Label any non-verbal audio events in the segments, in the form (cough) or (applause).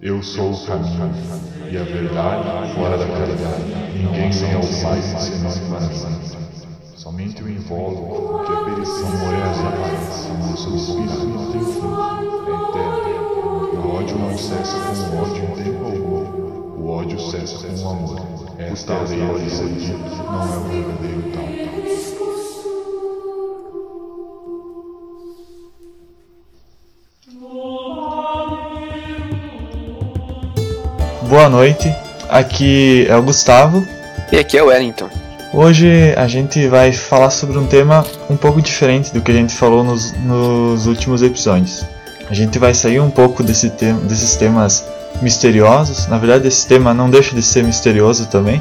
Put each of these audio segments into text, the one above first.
Eu sou o caminho e a verdade fora da caridade. Ninguém vem ao Pai senão em Somente o invólucro que é perecível morrer desaparece. Nosso espírito não tem fim, é eterno. O ódio não cessa com o ódio em tempo algum. O ódio cessa com o amor. Esta é a lei dito, não é o verdadeiro tal. Boa noite. Aqui é o Gustavo. E aqui é o Wellington. Hoje a gente vai falar sobre um tema um pouco diferente do que a gente falou nos, nos últimos episódios. A gente vai sair um pouco desse te desses temas misteriosos. Na verdade, esse tema não deixa de ser misterioso também,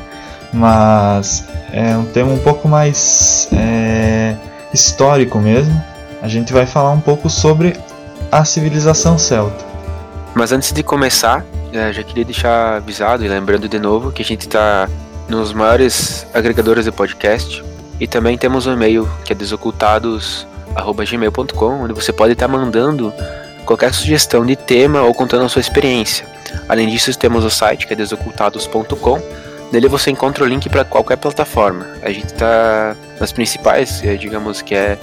mas é um tema um pouco mais é, histórico mesmo. A gente vai falar um pouco sobre a civilização celta. Mas antes de começar, é, já queria deixar avisado e lembrando de novo que a gente está nos maiores agregadores de podcast e também temos um e-mail que é desocultados@gmail.com, onde você pode estar tá mandando qualquer sugestão de tema ou contando a sua experiência. Além disso, temos o site que é desocultados.com. Nele você encontra o link para qualquer plataforma. A gente está nas principais, é, digamos que é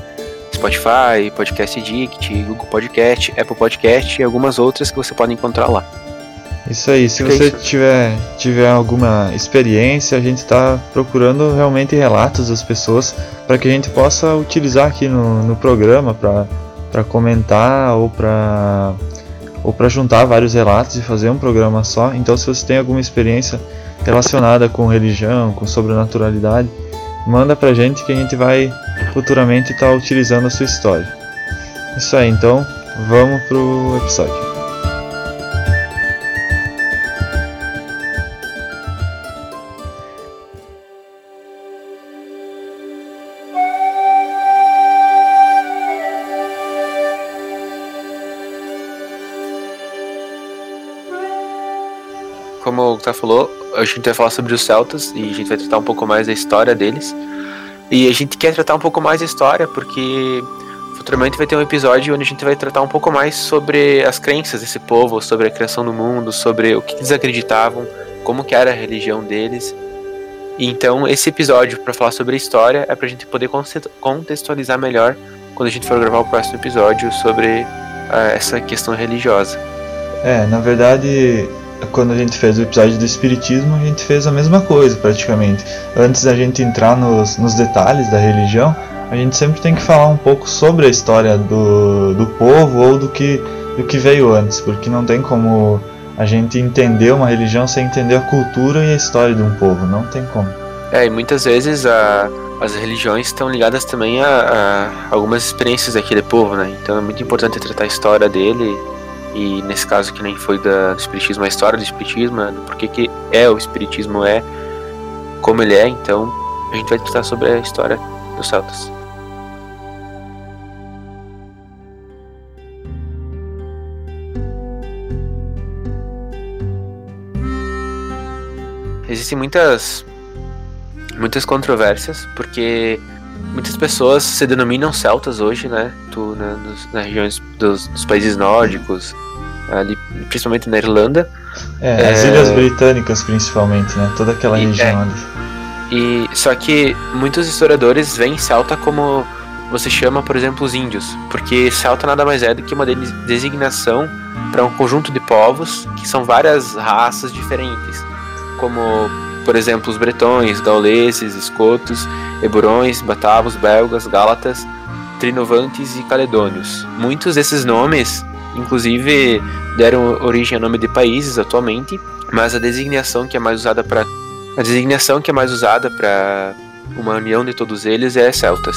Spotify, Podcast Addict, Google Podcast, Apple Podcast e algumas outras que você pode encontrar lá. Isso aí, se você tiver, tiver alguma experiência, a gente está procurando realmente relatos das pessoas para que a gente possa utilizar aqui no, no programa para comentar ou para ou para juntar vários relatos e fazer um programa só. Então, se você tem alguma experiência relacionada com religião, com sobrenaturalidade, manda pra gente que a gente vai futuramente estar tá utilizando a sua história. Isso aí, então vamos pro episódio. Gustavo falou, a gente vai falar sobre os celtas e a gente vai tratar um pouco mais da história deles. E a gente quer tratar um pouco mais da história porque futuramente vai ter um episódio onde a gente vai tratar um pouco mais sobre as crenças desse povo, sobre a criação do mundo, sobre o que eles acreditavam, como que era a religião deles. Então esse episódio para falar sobre a história é para a gente poder contextualizar melhor quando a gente for gravar o próximo episódio sobre uh, essa questão religiosa. É, na verdade, quando a gente fez o episódio do Espiritismo, a gente fez a mesma coisa praticamente. Antes da gente entrar nos, nos detalhes da religião, a gente sempre tem que falar um pouco sobre a história do, do povo ou do que, do que veio antes, porque não tem como a gente entender uma religião sem entender a cultura e a história de um povo, não tem como. É, e muitas vezes a, as religiões estão ligadas também a, a algumas experiências daquele povo, né? Então é muito importante tratar a história dele e nesse caso que nem foi da, do espiritismo, a história do espiritismo, né, do porquê que é o espiritismo é como ele é, então a gente vai tratar sobre a história dos celtas. Existem muitas muitas controvérsias porque muitas pessoas se denominam celtas hoje, né? Tu, né, nos, nas regiões dos, dos, países nórdicos, ali, principalmente na Irlanda. É, é, as Ilhas Britânicas principalmente, né? Toda aquela e, região é, ali. E só que muitos historiadores veem celta como você chama, por exemplo, os índios, porque celta nada mais é do que uma designação para um conjunto de povos que são várias raças diferentes, como por exemplo, os bretões, gauleses, escotos, eburões, batavos, belgas, gálatas, trinovantes e caledônios. Muitos desses nomes, inclusive, deram origem a nome de países atualmente, mas a designação que é mais usada para a designação que é mais usada para uma união de todos eles é celtas.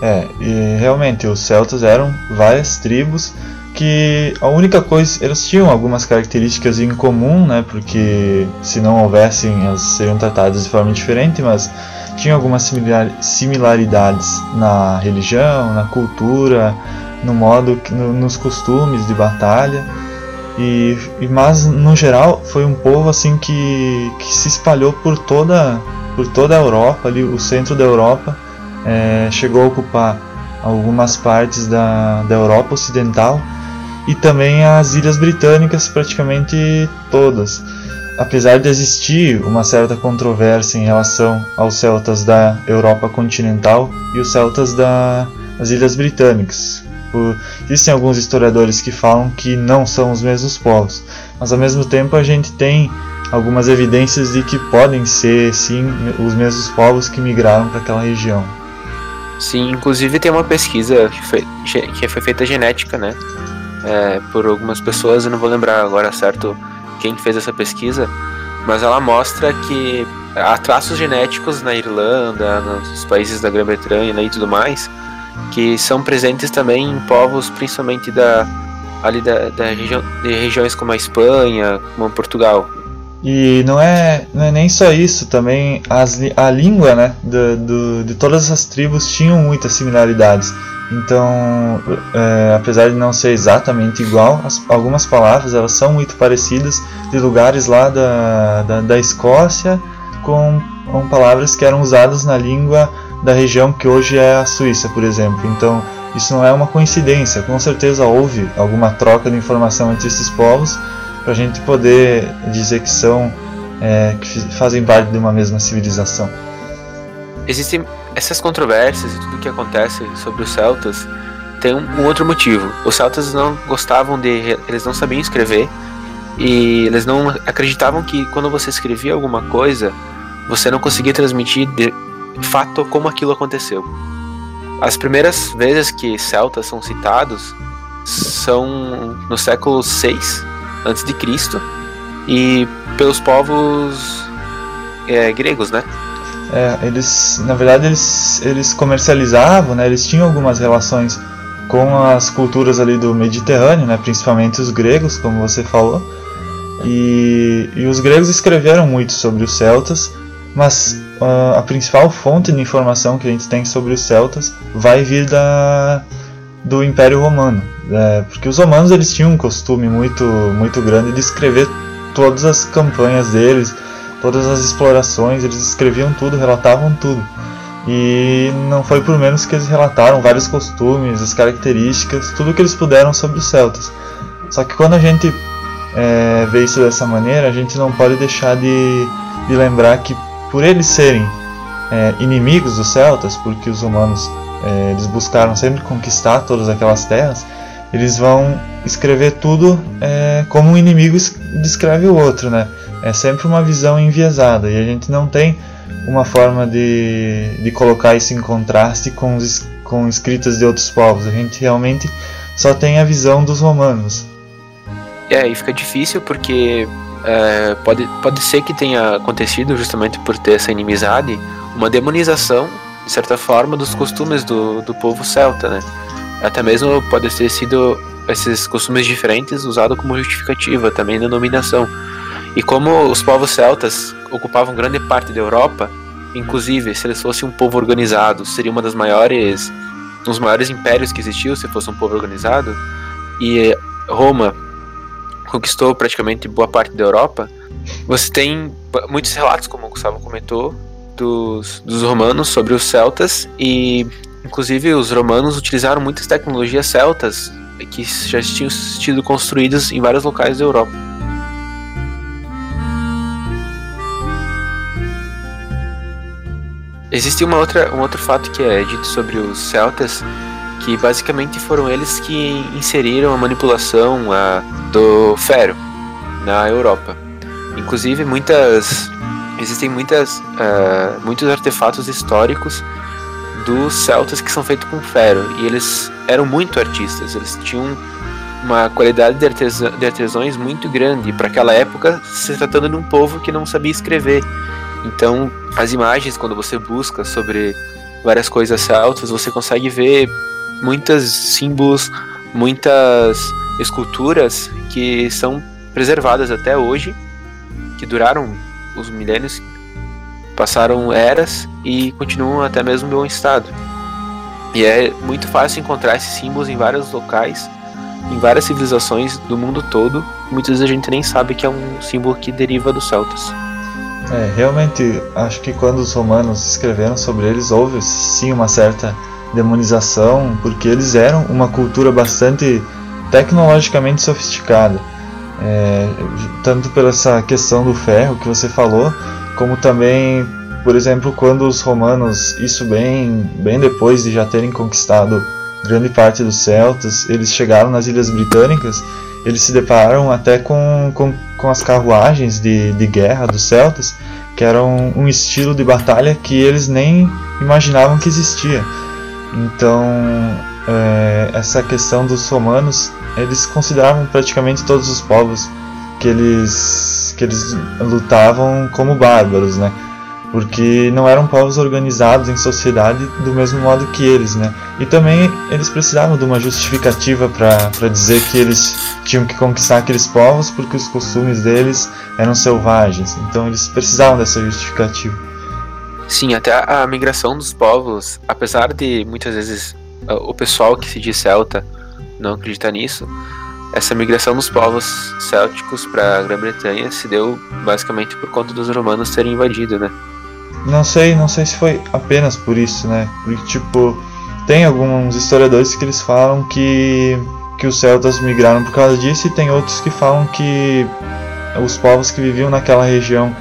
É, e realmente os celtas eram várias tribos que a única coisa eles tinham algumas características em comum, né? Porque se não houvessem elas seriam tratadas de forma diferente, mas tinham algumas similaridades na religião, na cultura, no modo, no, nos costumes de batalha. E, mas no geral foi um povo assim que, que se espalhou por toda por toda a Europa ali o centro da Europa é, chegou a ocupar algumas partes da, da Europa Ocidental e também as Ilhas Britânicas, praticamente todas. Apesar de existir uma certa controvérsia em relação aos celtas da Europa continental e os celtas das Ilhas Britânicas, por, existem alguns historiadores que falam que não são os mesmos povos, mas ao mesmo tempo a gente tem algumas evidências de que podem ser sim os mesmos povos que migraram para aquela região. Sim, inclusive tem uma pesquisa que foi, que foi feita genética, né? É, por algumas pessoas, eu não vou lembrar agora certo quem fez essa pesquisa, mas ela mostra que há traços genéticos na Irlanda, nos países da Grã-Bretanha e tudo mais, que são presentes também em povos, principalmente da ali da, da região, de regiões como a Espanha, como Portugal. E não é, não é nem só isso, também as, a língua né, do, do, de todas as tribos tinham muitas similaridades. Então, é, apesar de não ser exatamente igual, as, algumas palavras elas são muito parecidas de lugares lá da, da, da Escócia com, com palavras que eram usadas na língua da região que hoje é a Suíça, por exemplo. Então, isso não é uma coincidência, com certeza houve alguma troca de informação entre esses povos para a gente poder dizer que são é, que fazem parte de uma mesma civilização. Existem essas controvérsias e tudo que acontece sobre os celtas tem um, um, outro motivo. Os celtas não gostavam de, eles não sabiam escrever e eles não acreditavam que quando você escrevia alguma coisa você não conseguia transmitir de fato como aquilo aconteceu. As primeiras vezes que celtas são citados são no século 6 antes de Cristo e pelos povos é, gregos, né? É, eles, na verdade, eles, eles comercializavam, né? Eles tinham algumas relações com as culturas ali do Mediterrâneo, né? Principalmente os gregos, como você falou. E, e os gregos escreveram muito sobre os celtas, mas uh, a principal fonte de informação que a gente tem sobre os celtas vai vir da, do Império Romano, é, porque os romanos eles tinham um costume muito muito grande de escrever todas as campanhas deles, todas as explorações, eles escreviam tudo, relatavam tudo. E não foi por menos que eles relataram vários costumes, as características, tudo que eles puderam sobre os celtas. Só que quando a gente é, vê isso dessa maneira, a gente não pode deixar de, de lembrar que por eles serem é, inimigos dos celtas, porque os humanos é, eles buscaram sempre conquistar todas aquelas terras, eles vão escrever tudo é, como um inimigo descreve o outro, né? É sempre uma visão enviesada e a gente não tem uma forma de, de colocar isso em contraste com, os, com escritas de outros povos. A gente realmente só tem a visão dos romanos. É, e fica difícil porque é, pode, pode ser que tenha acontecido justamente por ter essa inimizade uma demonização, de certa forma, dos costumes do, do povo celta, né? Até mesmo pode ter sido esses costumes diferentes usados como justificativa também da nominação. E como os povos celtas ocupavam grande parte da Europa, inclusive se eles fossem um povo organizado, seria uma das maiores, um dos maiores impérios que existiu se fosse um povo organizado. E Roma conquistou praticamente boa parte da Europa. Você tem muitos relatos, como o Gustavo comentou, dos, dos romanos sobre os celtas e inclusive os romanos utilizaram muitas tecnologias celtas que já tinham sido construídas em vários locais da Europa. Existe uma outra, um outro fato que é dito sobre os celtas, que basicamente foram eles que inseriram a manipulação a, do ferro na Europa. Inclusive muitas existem muitas, uh, muitos artefatos históricos dos celtas que são feitos com ferro e eles eram muito artistas, eles tinham uma qualidade de, artesã, de artesãos muito grande para aquela época, se tratando de um povo que não sabia escrever. Então, as imagens, quando você busca sobre várias coisas celtas, você consegue ver muitos símbolos, muitas esculturas que são preservadas até hoje, que duraram os milênios, passaram eras e continuam até mesmo em bom estado. E é muito fácil encontrar esses símbolos em vários locais, em várias civilizações do mundo todo. Muitas vezes a gente nem sabe que é um símbolo que deriva dos celtas. É, realmente, acho que quando os romanos escreveram sobre eles, houve sim uma certa demonização, porque eles eram uma cultura bastante tecnologicamente sofisticada. É, tanto pela essa questão do ferro que você falou, como também, por exemplo, quando os romanos, isso bem, bem depois de já terem conquistado grande parte dos celtas, eles chegaram nas Ilhas Britânicas, eles se depararam até com, com, com as carruagens de, de guerra dos celtas, que eram um estilo de batalha que eles nem imaginavam que existia. Então, é, essa questão dos romanos, eles consideravam praticamente todos os povos que eles, que eles lutavam como bárbaros, né? Porque não eram povos organizados em sociedade do mesmo modo que eles, né? E também eles precisavam de uma justificativa para dizer que eles tinham que conquistar aqueles povos porque os costumes deles eram selvagens. Então eles precisavam dessa justificativa. Sim, até a migração dos povos, apesar de muitas vezes o pessoal que se diz celta não acredita nisso, essa migração dos povos célticos para a Grã-Bretanha se deu basicamente por conta dos romanos terem invadido, né? Não sei, não sei se foi apenas por isso, né? Porque tipo, tem alguns historiadores que eles falam que que os celtas migraram por causa disso e tem outros que falam que os povos que viviam naquela região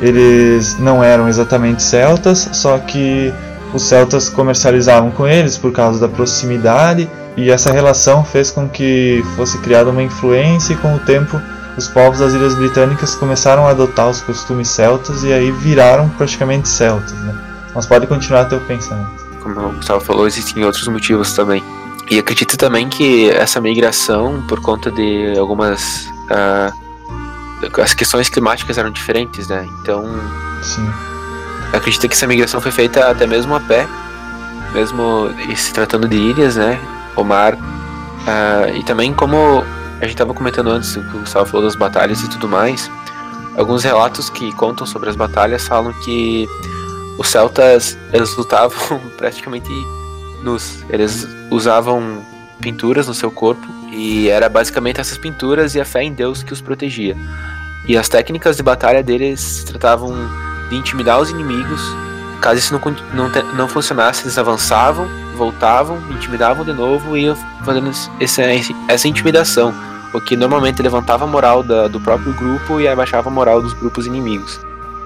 eles não eram exatamente celtas, só que os celtas comercializavam com eles por causa da proximidade e essa relação fez com que fosse criada uma influência e com o tempo os povos das Ilhas Britânicas começaram a adotar os costumes celtas e aí viraram praticamente celtas, né? Mas pode continuar teu pensamento. Como o Gustavo falou, existem outros motivos também. E acredito também que essa migração, por conta de algumas uh, as questões climáticas eram diferentes, né? Então, Sim. acredito que essa migração foi feita até mesmo a pé, mesmo se tratando de ilhas, né? O mar. Uh, e também como a gente estava comentando antes, o que o Gustavo falou das batalhas e tudo mais, alguns relatos que contam sobre as batalhas falam que os celtas eles lutavam (laughs) praticamente nus. Eles usavam pinturas no seu corpo e era basicamente essas pinturas e a fé em Deus que os protegia. E as técnicas de batalha deles se tratavam de intimidar os inimigos. Caso isso não, não, não funcionasse, eles avançavam, voltavam, intimidavam de novo e iam fazendo essa, essa intimidação. O que normalmente levantava a moral da, do próprio grupo e abaixava a moral dos grupos inimigos.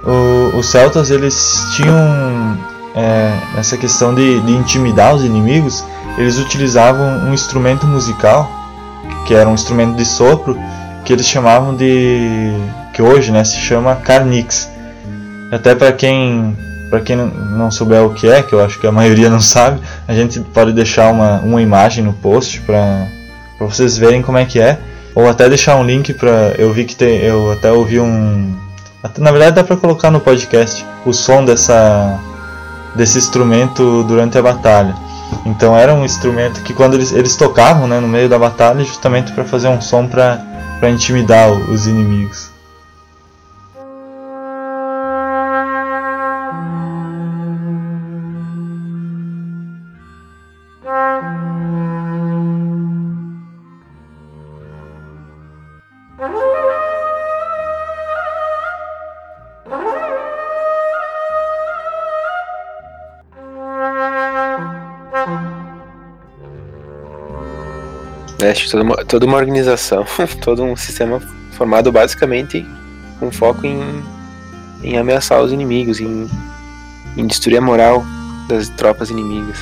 O, os celtas eles tinham é, essa questão de, de intimidar os inimigos, eles utilizavam um instrumento musical que era um instrumento de sopro que eles chamavam de que hoje, né, se chama carnix. Até para quem para quem não souber o que é, que eu acho que a maioria não sabe, a gente pode deixar uma, uma imagem no post para vocês verem como é que é, ou até deixar um link para eu vi que tem, eu até ouvi um na verdade dá para colocar no podcast o som dessa desse instrumento durante a batalha. Então era um instrumento que quando eles, eles tocavam né, no meio da batalha justamente para fazer um som para intimidar os inimigos. É, toda uma, toda uma organização, (laughs) todo um sistema formado basicamente com foco em, em ameaçar os inimigos, em, em destruir a moral das tropas inimigas.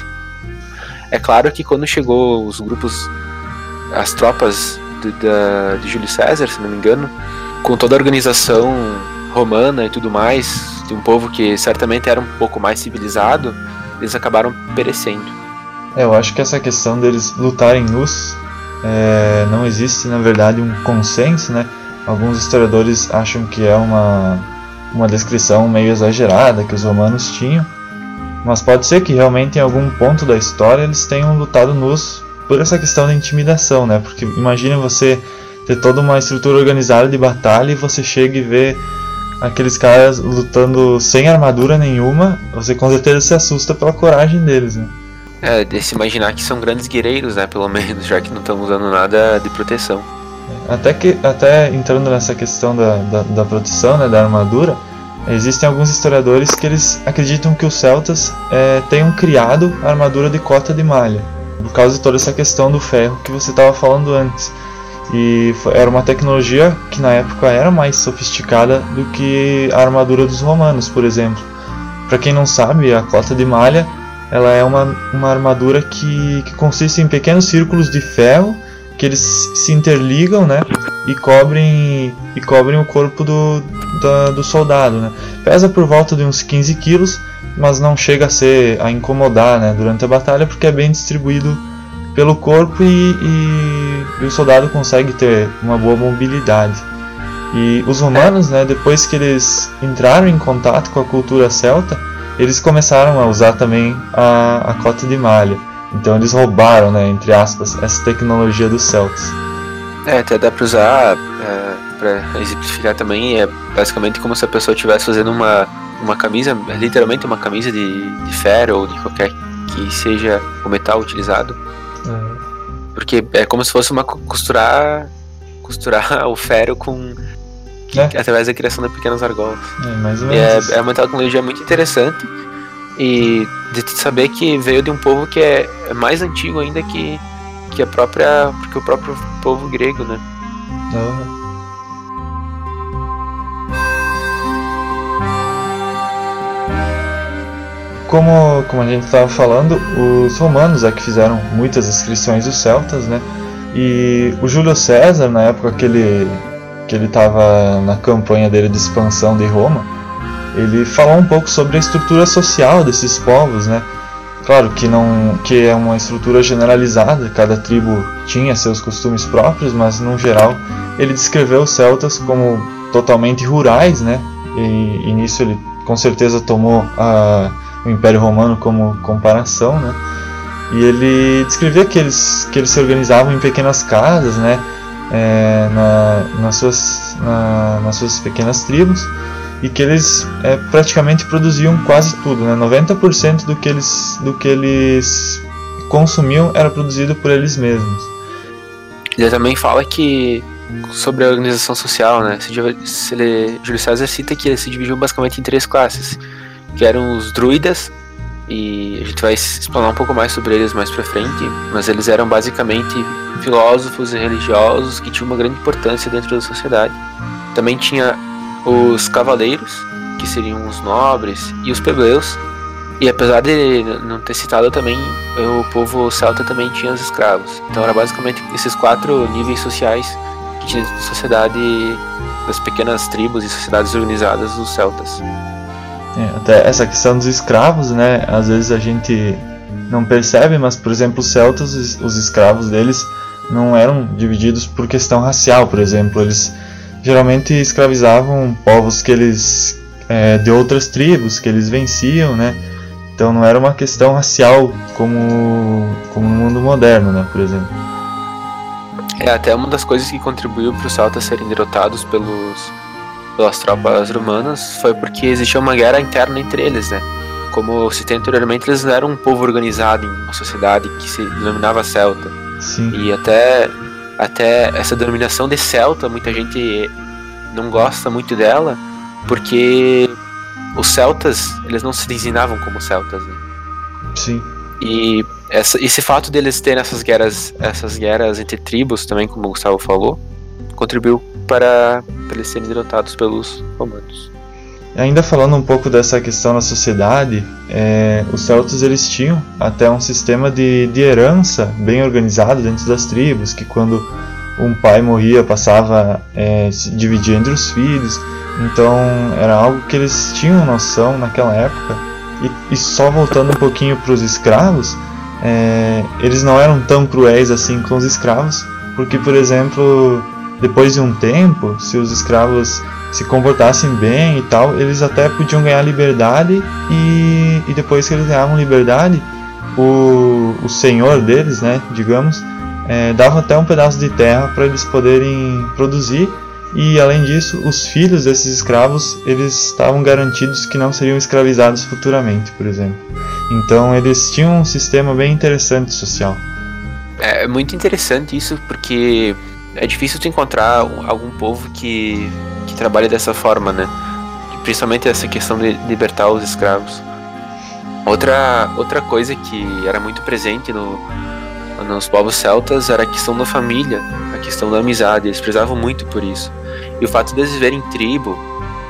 É claro que quando chegou os grupos, as tropas de, da, de Júlio César, se não me engano, com toda a organização romana e tudo mais, de um povo que certamente era um pouco mais civilizado, eles acabaram perecendo. É, eu acho que essa questão deles lutarem nus é, não existe na verdade um consenso, né? Alguns historiadores acham que é uma, uma descrição meio exagerada que os romanos tinham, mas pode ser que realmente em algum ponto da história eles tenham lutado nus por essa questão da intimidação, né? Porque imagine você ter toda uma estrutura organizada de batalha e você chega e vê aqueles caras lutando sem armadura nenhuma, você com certeza se assusta pela coragem deles, né? É, de se imaginar que são grandes guerreiros, né? Pelo (laughs) menos, já que não estão usando nada de proteção. Até que até entrando nessa questão da, da, da proteção, né, da armadura, Existem alguns historiadores que eles acreditam que os celtas é, tenham criado a armadura de cota de malha, por causa de toda essa questão do ferro que você estava falando antes. E era uma tecnologia que na época era mais sofisticada do que a armadura dos romanos, por exemplo. Para quem não sabe, a cota de malha ela é uma, uma armadura que, que consiste em pequenos círculos de ferro que eles se interligam, né? E cobrem, e cobrem o corpo do, da, do soldado, né? Pesa por volta de uns 15 quilos, mas não chega a ser a incomodar, né? Durante a batalha, porque é bem distribuído pelo corpo e, e, e o soldado consegue ter uma boa mobilidade. E os romanos, né? Depois que eles entraram em contato com a cultura celta, eles começaram a usar também a, a cota de malha. Então eles roubaram, né, entre aspas, essa tecnologia dos celtas. É, até dá pra usar é, pra exemplificar também, é basicamente como se a pessoa estivesse fazendo uma, uma camisa, literalmente uma camisa de, de ferro ou de qualquer que seja o metal utilizado. Uhum. Porque é como se fosse uma costurar costurar (laughs) o ferro com que, é. através da criação de pequenas argolas. É, mais ou menos. É, é uma tecnologia muito interessante e de saber que veio de um povo que é, mais antigo ainda que, que a própria porque o próprio povo grego, né? Uhum. Como, como a gente estava falando, os romanos é que fizeram muitas inscrições dos celtas, né? E o Júlio César, na época que ele que ele estava na campanha dele de expansão de Roma, ele falou um pouco sobre a estrutura social desses povos, né? Claro que não que é uma estrutura generalizada, cada tribo tinha seus costumes próprios, mas no geral ele descreveu os celtas como totalmente rurais, né? E, e nisso ele com certeza tomou a, o Império Romano como comparação, né? E ele descrevia que eles que eles se organizavam em pequenas casas, né? É, na, nas, suas, na, nas suas pequenas tribos e que eles é, praticamente produziam quase tudo, né? 90% do que eles do que eles consumiam era produzido por eles mesmos. Ele também fala que sobre a organização social, né? Se ele, Júlio César cita que ele se dividiu basicamente em três classes, que eram os druidas e a gente vai explanar um pouco mais sobre eles mais para frente, mas eles eram basicamente filósofos e religiosos que tinham uma grande importância dentro da sociedade. Também tinha os cavaleiros, que seriam os nobres, e os plebeus. E apesar de não ter citado também, o povo celta também tinha os escravos. Então era basicamente esses quatro níveis sociais que tinha na sociedade das pequenas tribos e sociedades organizadas dos celtas. É, até essa questão dos escravos, né? Às vezes a gente não percebe, mas por exemplo, os celtas, os escravos deles não eram divididos por questão racial, por exemplo, eles geralmente escravizavam povos que eles é, de outras tribos que eles venciam, né? Então não era uma questão racial como como no mundo moderno, né? Por exemplo. É até uma das coisas que contribuiu para os celtas serem derrotados pelos pelas tropas romanas foi porque existia uma guerra interna entre eles, né? Como eu citei anteriormente, eles não eram um povo organizado em uma sociedade que se denominava celta. Sim. E até até essa denominação de celta, muita gente não gosta muito dela, porque os celtas, eles não se designavam como celtas, né? Sim. E essa, esse fato deles terem essas guerras, essas guerras entre tribos também, como o Gustavo falou, contribuiu para, para eles serem derrotados pelos romanos. Ainda falando um pouco dessa questão na sociedade, é, os celtas eles tinham até um sistema de, de herança bem organizado dentro das tribos, que quando um pai morria passava é, se dividir entre os filhos, então era algo que eles tinham noção naquela época. E, e só voltando um pouquinho para os escravos, é, eles não eram tão cruéis assim com os escravos, porque por exemplo, depois de um tempo, se os escravos se comportassem bem e tal, eles até podiam ganhar liberdade e, e depois que eles ganhavam liberdade, o, o senhor deles, né, digamos, é, dava até um pedaço de terra para eles poderem produzir e além disso, os filhos desses escravos eles estavam garantidos que não seriam escravizados futuramente, por exemplo. Então eles tinham um sistema bem interessante social. É muito interessante isso porque é difícil tu encontrar algum povo que, que trabalha dessa forma, né? principalmente essa questão de libertar os escravos. Outra, outra coisa que era muito presente no, nos povos celtas era a questão da família, a questão da amizade. Eles prezavam muito por isso. E o fato de eles viverem em tribo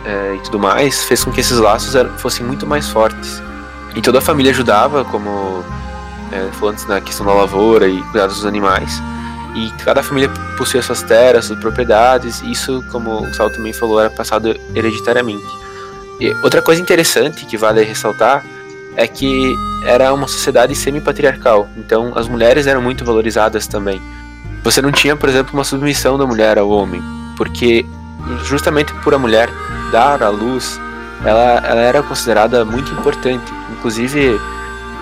é, e tudo mais fez com que esses laços fossem muito mais fortes. E toda a família ajudava, como é, falou antes na questão da lavoura e cuidar dos animais. E cada família possuía suas terras, suas propriedades. Isso, como o Sal também falou, era passado hereditariamente. E outra coisa interessante que vale ressaltar é que era uma sociedade semi-patriarcal, então as mulheres eram muito valorizadas também. Você não tinha, por exemplo, uma submissão da mulher ao homem, porque justamente por a mulher dar à luz, ela, ela era considerada muito importante. Inclusive,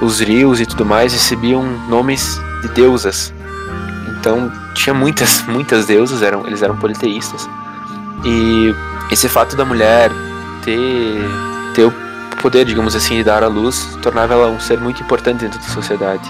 os rios e tudo mais recebiam nomes de deusas. Então, tinha muitas, muitas deusas, eram, eles eram politeístas. E esse fato da mulher ter, ter o poder, digamos assim, de dar à luz, tornava ela um ser muito importante dentro da sociedade.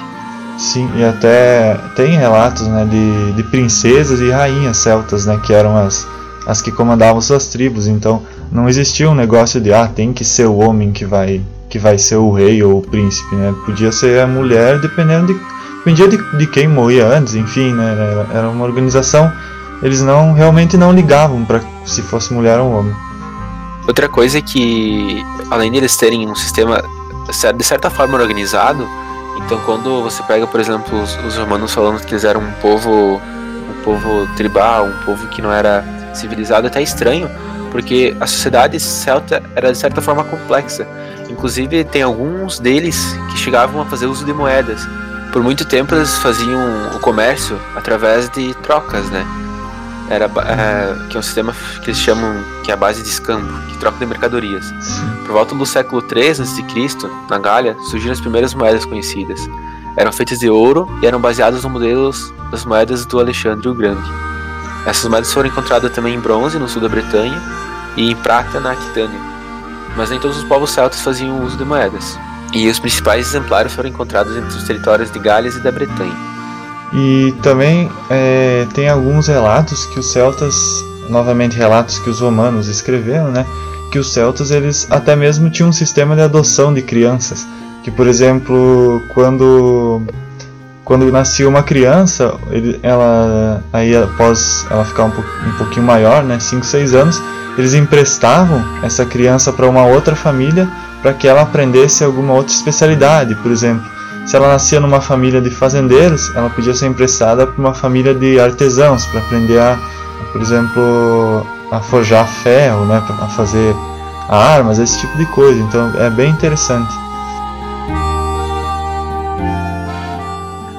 Sim, e até tem relatos né, de, de princesas e rainhas celtas, né, que eram as, as que comandavam suas tribos. Então não existia um negócio de ah, tem que ser o homem que vai que vai ser o rei ou o príncipe, né? Podia ser a mulher, dependendo de dependia de, de quem morria antes, enfim, né? Era, era uma organização. Eles não realmente não ligavam para se fosse mulher ou homem. Outra coisa é que, além de eles terem um sistema de certa forma organizado, então quando você pega, por exemplo, os, os romanos falando que eles eram um povo, um povo tribal, um povo que não era civilizado, é até estranho, porque a sociedade celta era de certa forma complexa. Inclusive tem alguns deles que chegavam a fazer uso de moedas. Por muito tempo eles faziam o comércio através de trocas, né? era é, que é um sistema que eles chamam que é a base de escambo, que troca de mercadorias. Por volta do século 3 a.C., na Gália, surgiram as primeiras moedas conhecidas. Eram feitas de ouro e eram baseadas nos modelos das moedas do Alexandre o Grande. Essas moedas foram encontradas também em bronze no sul da Bretanha e em prata na Aquitânia. Mas nem todos os povos celtas faziam uso de moedas. E os principais exemplares foram encontrados entre os territórios de Gales e da Bretanha. E também é, tem alguns relatos que os celtas, novamente relatos que os romanos escreveram, né? Que os celtas eles até mesmo tinham um sistema de adoção de crianças, que por exemplo quando quando nascia uma criança, ele, ela aí após ela ficar um, um pouquinho maior, né, 5, 6 anos, eles emprestavam essa criança para uma outra família para que ela aprendesse alguma outra especialidade, por exemplo se ela nascia numa família de fazendeiros, ela podia ser emprestada para uma família de artesãos para aprender a, por exemplo, a forjar ferro, né, a fazer armas, esse tipo de coisa. Então é bem interessante.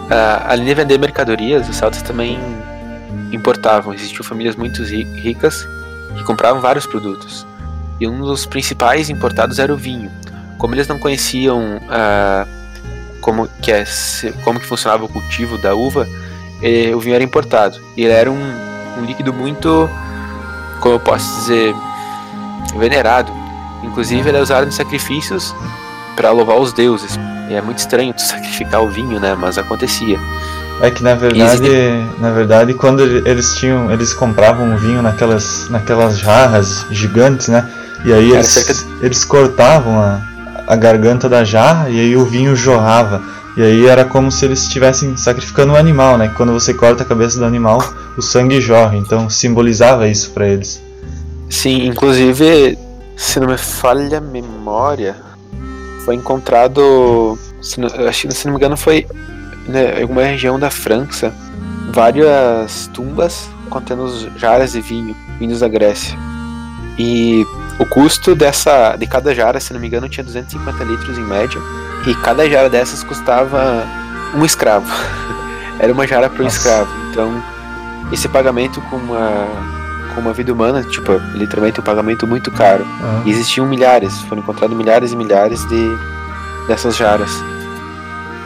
Uh, além de vender mercadorias, os celtas também importavam. Existiam famílias muito ricas que compravam vários produtos. E um dos principais importados era o vinho. Como eles não conheciam uh, como que, é, como que funcionava o cultivo da uva, eh, o vinho era importado. E ele era um, um líquido muito, como eu posso dizer, venerado. Inclusive ele é usado em sacrifícios para louvar os deuses. E é muito estranho tu (laughs) sacrificar o vinho, né? Mas acontecia. É que na verdade, na verdade, quando eles tinham, eles compravam o vinho naquelas, naquelas jarras gigantes, né? E aí eles, de... eles cortavam a, a garganta da jarra e aí o vinho jorrava. E aí era como se eles estivessem sacrificando um animal, né? Quando você corta a cabeça do animal, o sangue jorra. Então simbolizava isso para eles. Sim, inclusive, se não me falha a memória, foi encontrado, se não, acho, se não me engano, foi né, em alguma região da França, várias tumbas contendo jarras de vinho vindos da Grécia. E o custo dessa de cada jara, se não me engano, tinha 250 litros em média. E cada jara dessas custava um escravo. (laughs) Era uma jara para um escravo. Então, esse pagamento com uma com uma vida humana, tipo, literalmente um pagamento muito caro. Uhum. E existiam milhares, foram encontrados milhares e milhares de dessas jaras.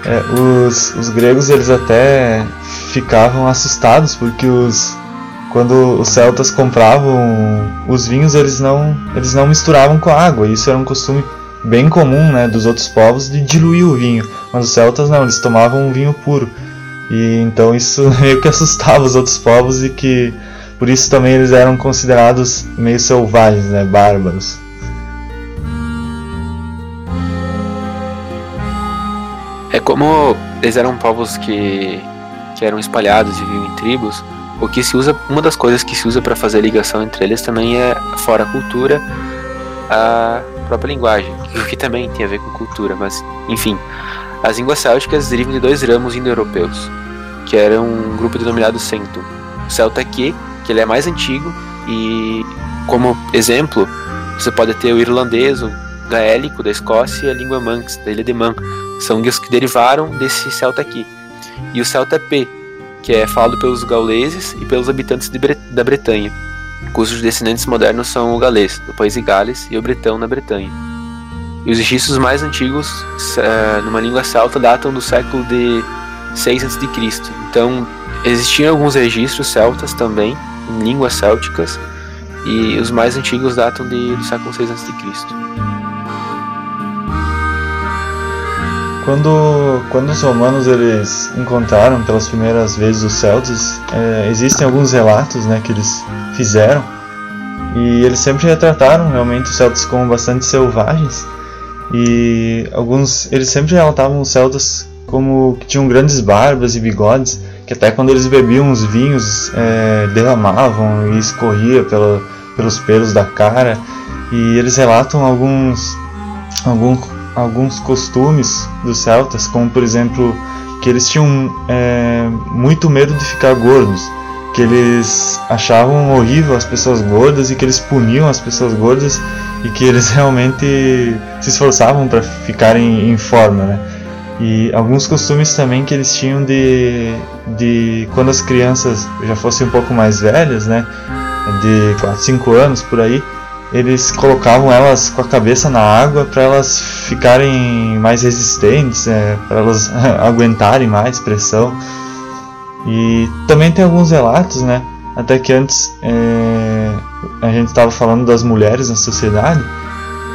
É, os, os gregos eles até ficavam assustados porque os quando os celtas compravam os vinhos, eles não, eles não misturavam com água. Isso era um costume bem comum né, dos outros povos de diluir o vinho. Mas os celtas não, eles tomavam um vinho puro. E então isso (laughs) meio que assustava os outros povos e que por isso também eles eram considerados meio selvagens, né, bárbaros. É como eles eram povos que, que eram espalhados e viviam em tribos, o que se usa, uma das coisas que se usa para fazer a ligação entre eles também é, fora a cultura, a própria linguagem, o que também tem a ver com cultura, mas enfim. As línguas célticas derivam de dois ramos indo-europeus, que eram um grupo denominado Centum. O celta que, que ele é mais antigo, e como exemplo, você pode ter o irlandês, o gaélico da Escócia e a língua Manx, da ilha de Man. São línguas que derivaram desse celta aqui. E o celta P, que é falado pelos gauleses e pelos habitantes Bre da Bretanha, cujos descendentes modernos são o galês, do país de Gales, e o bretão na Bretanha. E os registros mais antigos uh, numa língua celta datam do século de 6 a.C. Então, existiam alguns registros celtas também, em línguas célticas, e os mais antigos datam de, do século 6 a.C. Quando, quando os romanos eles encontraram pelas primeiras vezes os celtas, é, existem alguns relatos né, que eles fizeram. E eles sempre retrataram realmente os celtas como bastante selvagens. E alguns eles sempre relatavam os celtas como que tinham grandes barbas e bigodes que até quando eles bebiam os vinhos é, derramavam e escorria pela, pelos pelos da cara. E eles relatam alguns alguns alguns costumes dos celtas, como por exemplo que eles tinham é, muito medo de ficar gordos, que eles achavam horrível as pessoas gordas e que eles puniam as pessoas gordas e que eles (laughs) realmente se esforçavam para ficarem em forma, né? E alguns costumes também que eles tinham de, de quando as crianças já fossem um pouco mais velhas, né? De 4, 5 anos por aí, eles colocavam elas com a cabeça na água para elas ficarem mais resistentes, é, para elas (laughs) aguentarem mais pressão. E também tem alguns relatos, né? Até que antes é, a gente estava falando das mulheres na sociedade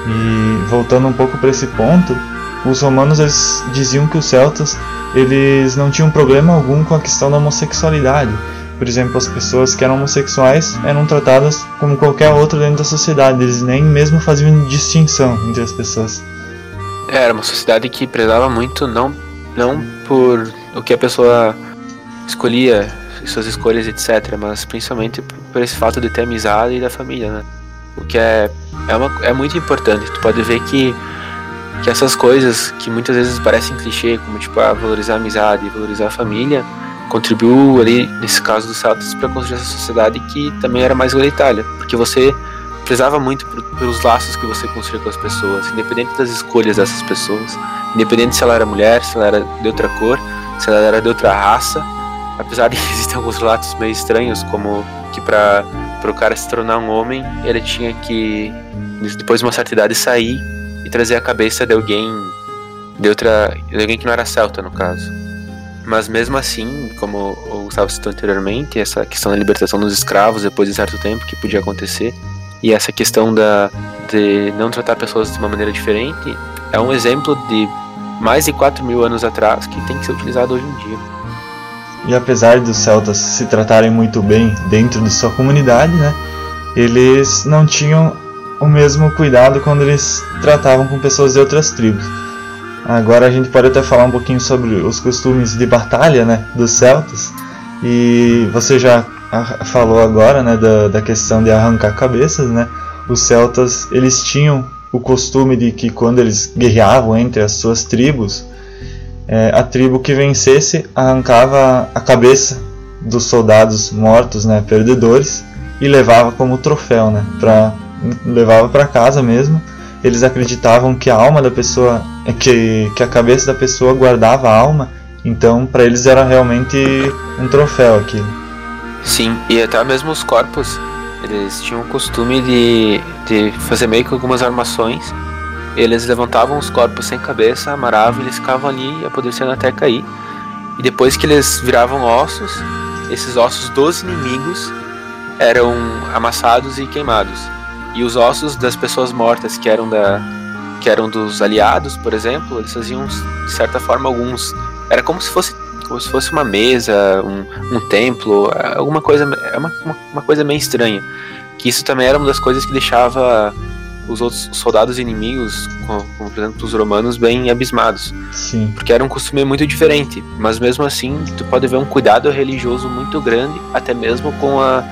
e voltando um pouco para esse ponto, os romanos eles diziam que os celtas eles não tinham problema algum com a questão da homossexualidade por exemplo, as pessoas que eram homossexuais eram tratadas como qualquer outra dentro da sociedade, eles nem mesmo faziam distinção entre as pessoas. É, era uma sociedade que prezava muito não, não por o que a pessoa escolhia, suas escolhas, etc., mas principalmente por esse fato de ter amizade e da família, né? O que é, é, uma, é muito importante. Tu pode ver que, que essas coisas que muitas vezes parecem clichê, como tipo, ah, valorizar a amizade valorizar a família, contribuiu ali, nesse caso dos Celtics, para construir essa sociedade que também era mais igualitária, porque você prezava muito por, pelos laços que você construía com as pessoas, independente das escolhas dessas pessoas, independente se ela era mulher, se ela era de outra cor, se ela era de outra raça, apesar de (laughs) que existem alguns relatos meio estranhos, como que para o cara se tornar um homem, ele tinha que, depois de uma certa idade, sair e trazer a cabeça de alguém de outra, de alguém que não era celta, no caso. Mas mesmo assim, como o Gustavo citou anteriormente, essa questão da libertação dos escravos depois de certo tempo que podia acontecer, e essa questão da, de não tratar pessoas de uma maneira diferente, é um exemplo de mais de 4 mil anos atrás que tem que ser utilizado hoje em dia. E apesar dos celtas se tratarem muito bem dentro de sua comunidade, né, eles não tinham o mesmo cuidado quando eles tratavam com pessoas de outras tribos. Agora a gente pode até falar um pouquinho sobre os costumes de batalha né, dos celtas. E você já falou agora né, da, da questão de arrancar cabeças. Né? Os celtas eles tinham o costume de que quando eles guerreavam entre as suas tribos, é, a tribo que vencesse arrancava a cabeça dos soldados mortos, né, perdedores, e levava como troféu, né, pra, levava para casa mesmo eles acreditavam que a alma da pessoa, que, que a cabeça da pessoa guardava a alma, então para eles era realmente um troféu aquilo. Sim, e até mesmo os corpos, eles tinham o costume de, de fazer meio que algumas armações. Eles levantavam os corpos sem cabeça, amarravam e eles ficavam ali apodrecendo até cair. E depois que eles viravam ossos, esses ossos dos inimigos eram amassados e queimados. E os ossos das pessoas mortas que eram da que eram dos aliados, por exemplo, eles faziam de certa forma alguns era como se fosse como se fosse uma mesa, um, um templo, alguma coisa é uma, uma, uma, coisa meio estranha. Que isso também era uma das coisas que deixava os outros soldados inimigos, como, por exemplo os romanos, bem abismados. Sim. Porque era um costume muito diferente. Mas mesmo assim, tu pode ver um cuidado religioso muito grande, até mesmo com, a,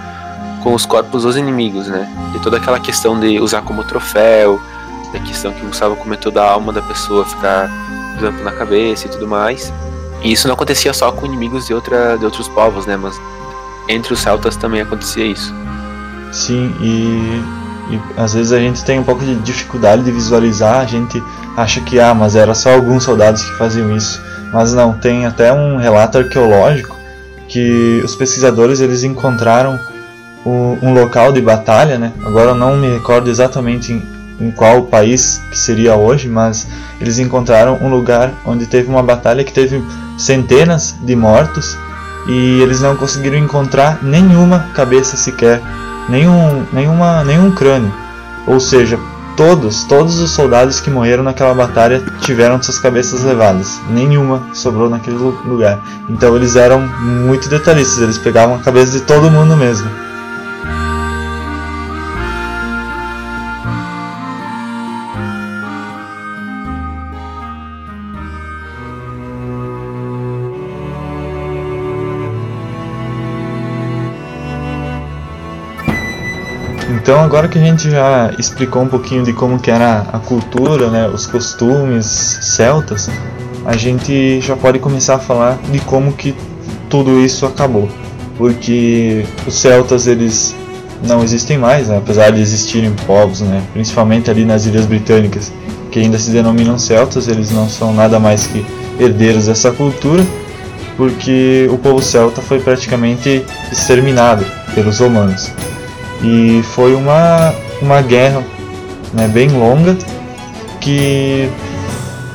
com os corpos dos inimigos, né? E toda aquela questão de usar como troféu, da questão que o Gustavo comentou da alma da pessoa ficar, exemplo, na cabeça e tudo mais. E isso não acontecia só com inimigos de, outra, de outros povos, né? Mas entre os celtas também acontecia isso. Sim, e, e às vezes a gente tem um pouco de dificuldade de visualizar, a gente acha que, ah, mas era só alguns soldados que faziam isso. Mas não, tem até um relato arqueológico que os pesquisadores eles encontraram um, local de batalha, né? Agora não me recordo exatamente em, em qual país que seria hoje, mas eles encontraram um lugar onde teve uma batalha que teve centenas de mortos e eles não conseguiram encontrar nenhuma cabeça sequer, nenhum, nenhuma, nenhum crânio. Ou seja, todos, todos os soldados que morreram naquela batalha tiveram suas cabeças levadas. Nenhuma sobrou naquele lugar. Então eles eram muito detalhistas, eles pegavam a cabeça de todo mundo mesmo. Então agora que a gente já explicou um pouquinho de como que era a cultura, né, os costumes celtas, a gente já pode começar a falar de como que tudo isso acabou. Porque os celtas eles não existem mais, né, apesar de existirem povos, né, principalmente ali nas Ilhas Britânicas, que ainda se denominam celtas, eles não são nada mais que herdeiros dessa cultura, porque o povo celta foi praticamente exterminado pelos romanos. E foi uma, uma guerra né, bem longa que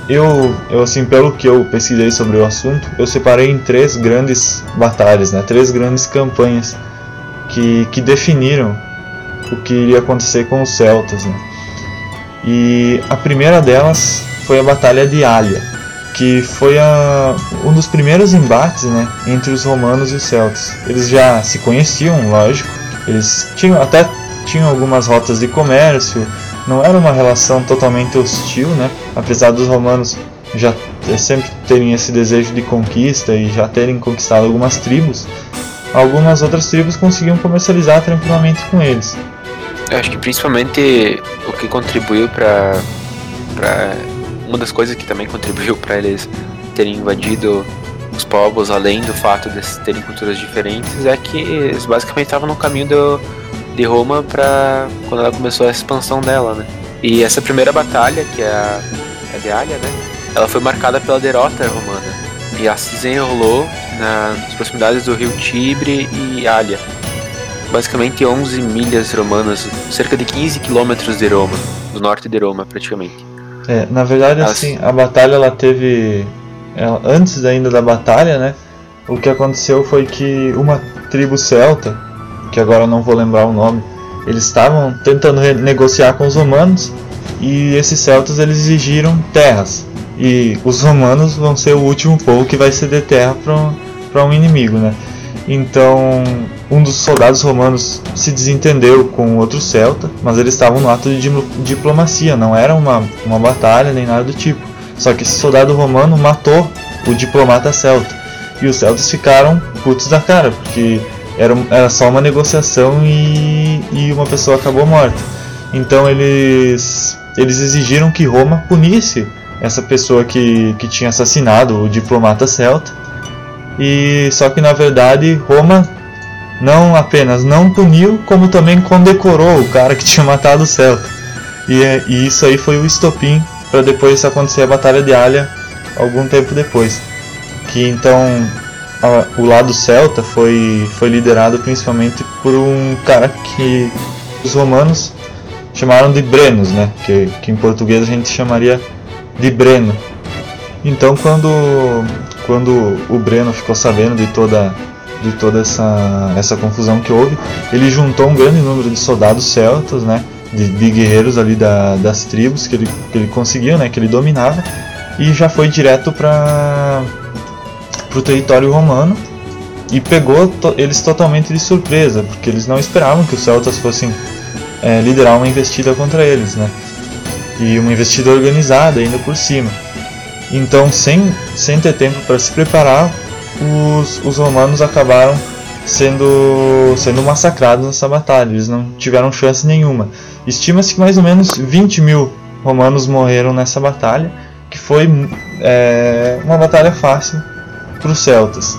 eu, eu assim pelo que eu pesquisei sobre o assunto eu separei em três grandes batalhas né três grandes campanhas que, que definiram o que iria acontecer com os celtas né? e a primeira delas foi a batalha de Alia que foi a, um dos primeiros embates né, entre os romanos e os celtas eles já se conheciam lógico eles tinham até tinham algumas rotas de comércio, não era uma relação totalmente hostil, né? Apesar dos romanos já sempre terem esse desejo de conquista e já terem conquistado algumas tribos, algumas outras tribos conseguiam comercializar tranquilamente com eles. Eu acho que principalmente o que contribuiu para para uma das coisas que também contribuiu para eles terem invadido os povos, além do fato de terem culturas diferentes, é que eles basicamente estavam no caminho do, de Roma para quando ela começou a expansão dela, né? E essa primeira batalha, que é a, é a de Alia, né? Ela foi marcada pela derrota romana e ela se desenrolou nas proximidades do rio Tibre e Alia. Basicamente 11 milhas romanas, cerca de 15 quilômetros de Roma, do norte de Roma praticamente. É, na verdade, assim, a batalha ela teve antes ainda da batalha, né? O que aconteceu foi que uma tribo celta, que agora não vou lembrar o nome, eles estavam tentando negociar com os romanos e esses celtas eles exigiram terras. E os romanos vão ser o último povo que vai ceder terra para um inimigo, né? Então, um dos soldados romanos se desentendeu com outro celta, mas eles estavam no ato de diplomacia, não era uma, uma batalha nem nada do tipo. Só que esse soldado romano matou o diplomata celta. E os celtas ficaram putos da cara, porque era, era só uma negociação e, e uma pessoa acabou morta. Então eles, eles exigiram que Roma punisse essa pessoa que, que tinha assassinado o diplomata celta. E só que na verdade Roma não apenas não puniu, como também condecorou o cara que tinha matado o celta. E, e isso aí foi o estopim para depois acontecer a Batalha de Alia algum tempo depois. Que então a, o lado celta foi, foi liderado principalmente por um cara que os romanos chamaram de Brenos, né? Que, que em português a gente chamaria de Breno. Então quando, quando o Breno ficou sabendo de toda, de toda essa, essa confusão que houve, ele juntou um grande número de soldados celtas, né? De, de guerreiros ali da, das tribos que ele, que ele conseguiu, né, que ele dominava, e já foi direto para o território romano e pegou to, eles totalmente de surpresa, porque eles não esperavam que os celtas fossem é, liderar uma investida contra eles, né? E uma investida organizada ainda por cima. Então, sem, sem ter tempo para se preparar, os, os romanos acabaram sendo, sendo massacrados nessa batalha. Eles não tiveram chance nenhuma. Estima-se que mais ou menos 20 mil romanos morreram nessa batalha, que foi é, uma batalha fácil para os celtas.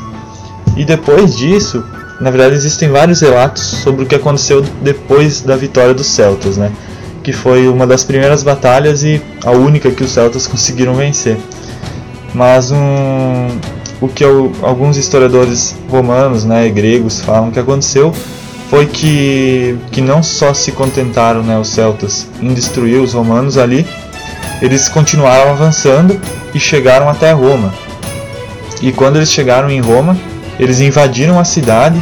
E depois disso, na verdade existem vários relatos sobre o que aconteceu depois da vitória dos celtas, né? Que foi uma das primeiras batalhas e a única que os celtas conseguiram vencer. Mas um, o que eu, alguns historiadores romanos, né, e gregos falam que aconteceu foi que, que não só se contentaram né, os celtas em destruir os romanos ali, eles continuaram avançando e chegaram até Roma. E quando eles chegaram em Roma, eles invadiram a cidade,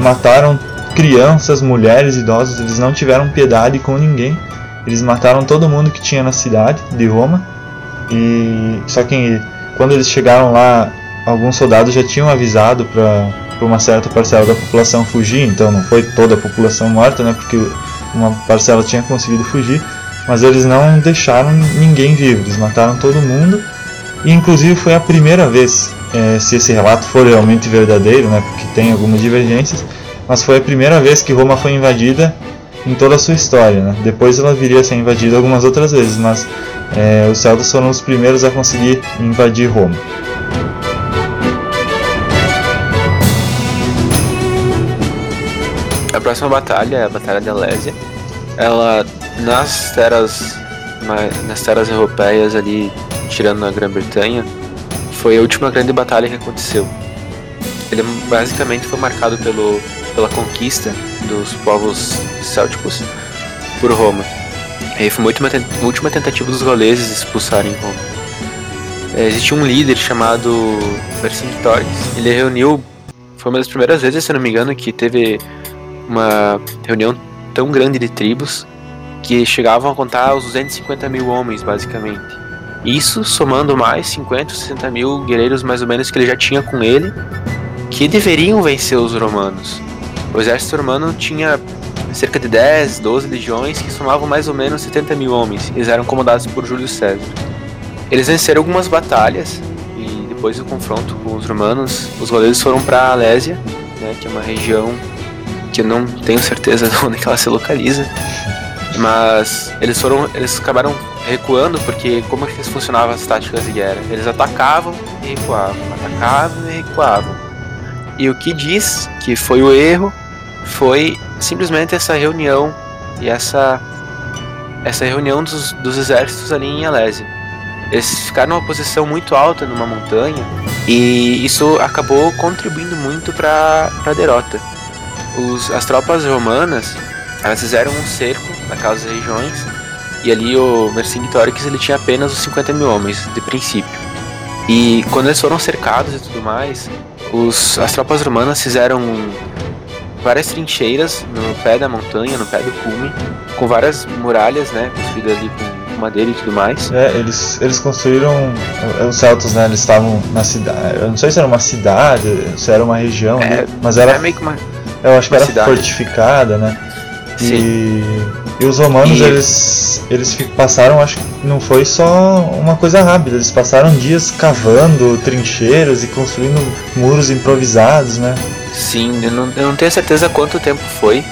mataram crianças, mulheres, idosos, eles não tiveram piedade com ninguém. Eles mataram todo mundo que tinha na cidade de Roma. E só que quando eles chegaram lá, alguns soldados já tinham avisado para uma certa parcela da população fugir, então não foi toda a população morta, né, porque uma parcela tinha conseguido fugir, mas eles não deixaram ninguém vivo, eles mataram todo mundo, e inclusive foi a primeira vez, é, se esse relato for realmente verdadeiro, né, porque tem algumas divergências, mas foi a primeira vez que Roma foi invadida em toda a sua história. Né? Depois ela viria a ser invadida algumas outras vezes, mas é, os celtas foram os primeiros a conseguir invadir Roma. Próxima batalha é a Batalha de Alésia. Ela, nas terras, nas terras europeias ali, tirando a Grã-Bretanha, foi a última grande batalha que aconteceu. Ele basicamente foi marcado pelo, pela conquista dos povos célticos por Roma. E foi muito uma, última tentativa dos gauleses expulsarem Roma. É, existia um líder chamado Vercingetorix. Ele reuniu, foi uma das primeiras vezes, se não me engano, que teve uma reunião tão grande de tribos que chegavam a contar os 250 mil homens, basicamente. Isso somando mais 50, 60 mil guerreiros, mais ou menos, que ele já tinha com ele, que deveriam vencer os romanos. O exército romano tinha cerca de 10, 12 legiões que somavam mais ou menos 70 mil homens. Eles eram comandados por Júlio César. Eles venceram algumas batalhas e depois do confronto com os romanos, os goleiros foram para Alésia, né, que é uma região que não tenho certeza de onde ela se localiza. Mas eles foram, eles acabaram recuando porque como é que funcionavam as táticas de guerra? Eles atacavam e recuavam, atacavam e recuavam. E o que diz que foi o erro foi simplesmente essa reunião e essa essa reunião dos, dos exércitos ali em Alésia. Eles ficaram numa posição muito alta numa montanha e isso acabou contribuindo muito para a derrota os, as tropas romanas elas fizeram um cerco naquelas regiões e ali o Vercingetorix ele tinha apenas os 50 mil homens de princípio. E quando eles foram cercados e tudo mais, os, as tropas romanas fizeram várias trincheiras no pé da montanha, no pé do cume, com várias muralhas, né, construídas ali com madeira e tudo mais. É, eles, eles construíram os celtas, né, eles estavam na cidade, eu não sei se era uma cidade, se era uma região, é, ali, mas era é meio que uma eu acho que era cidade. fortificada, né? Sim. E, e os romanos, E- eles, eles passaram, acho que não foi só uma coisa rápida, eles passaram dias cavando trincheiras e construindo muros improvisados, né? Sim, eu não, eu não tenho certeza quanto tempo foi,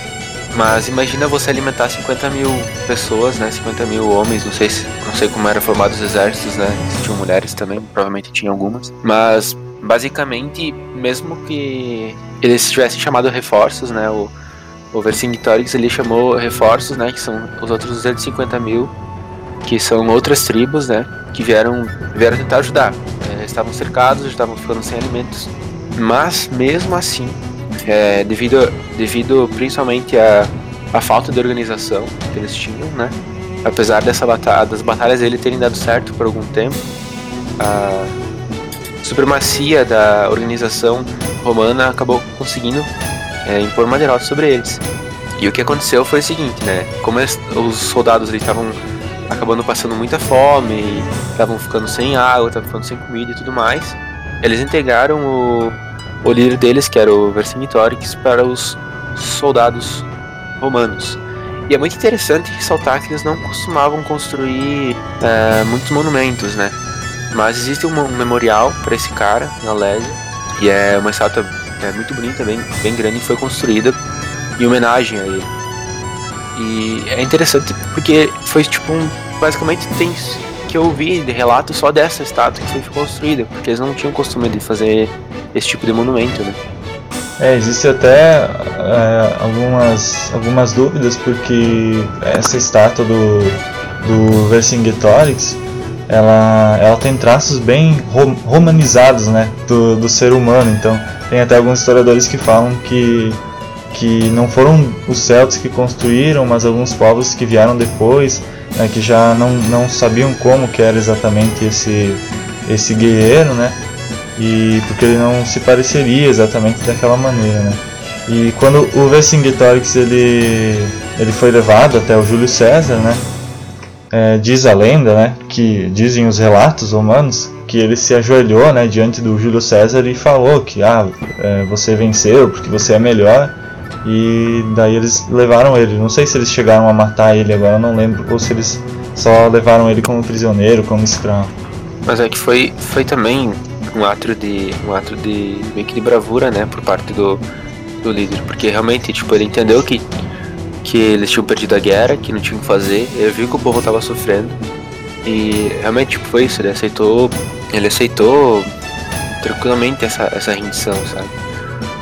mas imagina você alimentar 50 mil pessoas, né? 50 mil homens, não sei se não sei como eram formados os exércitos, né? Se tinham mulheres também, provavelmente tinha algumas. Mas basicamente, mesmo que eles tivessem chamado reforços, né? O, o Vercingetorix ele chamou reforços, né? Que são os outros 250 mil, que são outras tribos, né? Que vieram, vieram tentar ajudar. É, estavam cercados, estavam ficando sem alimentos. Mas mesmo assim, é, devido, devido principalmente à à falta de organização que eles tinham, né? Apesar dessa batalha, das batalhas dele terem dado certo por algum tempo, a supremacia da organização romana acabou conseguindo é, impor uma derrota sobre eles. E o que aconteceu foi o seguinte, né? Como os soldados estavam acabando passando muita fome, estavam ficando sem água, estavam ficando sem comida e tudo mais, eles integraram o, o líder deles, que era o Vercingetorix, para os soldados romanos. E é muito interessante ressaltar que eles não costumavam construir uh, muitos monumentos, né? Mas existe um, memorial para esse cara, na Lésia, e é uma estátua é, muito bonita, bem, bem grande, e foi construída em homenagem a ele. E é interessante porque foi tipo um. Basicamente tem que eu vi de relato só dessa estátua que foi construída, porque eles não tinham costume de fazer esse tipo de monumento, né? É, existe até é, algumas, algumas dúvidas porque essa estátua do, do Vercingetorix ela, ela tem traços bem romanizados né, do, do ser humano, então tem até alguns historiadores que falam que, que não foram os celtas que construíram, mas alguns povos que vieram depois, né, que já não, não sabiam como que era exatamente esse, esse guerreiro, né? e porque ele não se pareceria exatamente daquela maneira, né? E quando o Vercingetorix ele ele foi levado até o Júlio César, né? É, diz a lenda, né? Que dizem os relatos romanos que ele se ajoelhou, né? Diante do Júlio César e falou que ah é, você venceu porque você é melhor. E daí eles levaram ele. Não sei se eles chegaram a matar ele agora, não lembro, ou se eles só levaram ele como prisioneiro, como escravo. Mas é que foi, foi também um ato de um ato de meio que de bravura, né, por parte do, do líder, porque realmente, tipo, ele entendeu que que eles tinham perdido a guerra, que não tinham o que fazer, ele viu que o povo tava sofrendo e realmente tipo, foi isso, ele aceitou, ele aceitou tranquilamente essa essa rendição, sabe?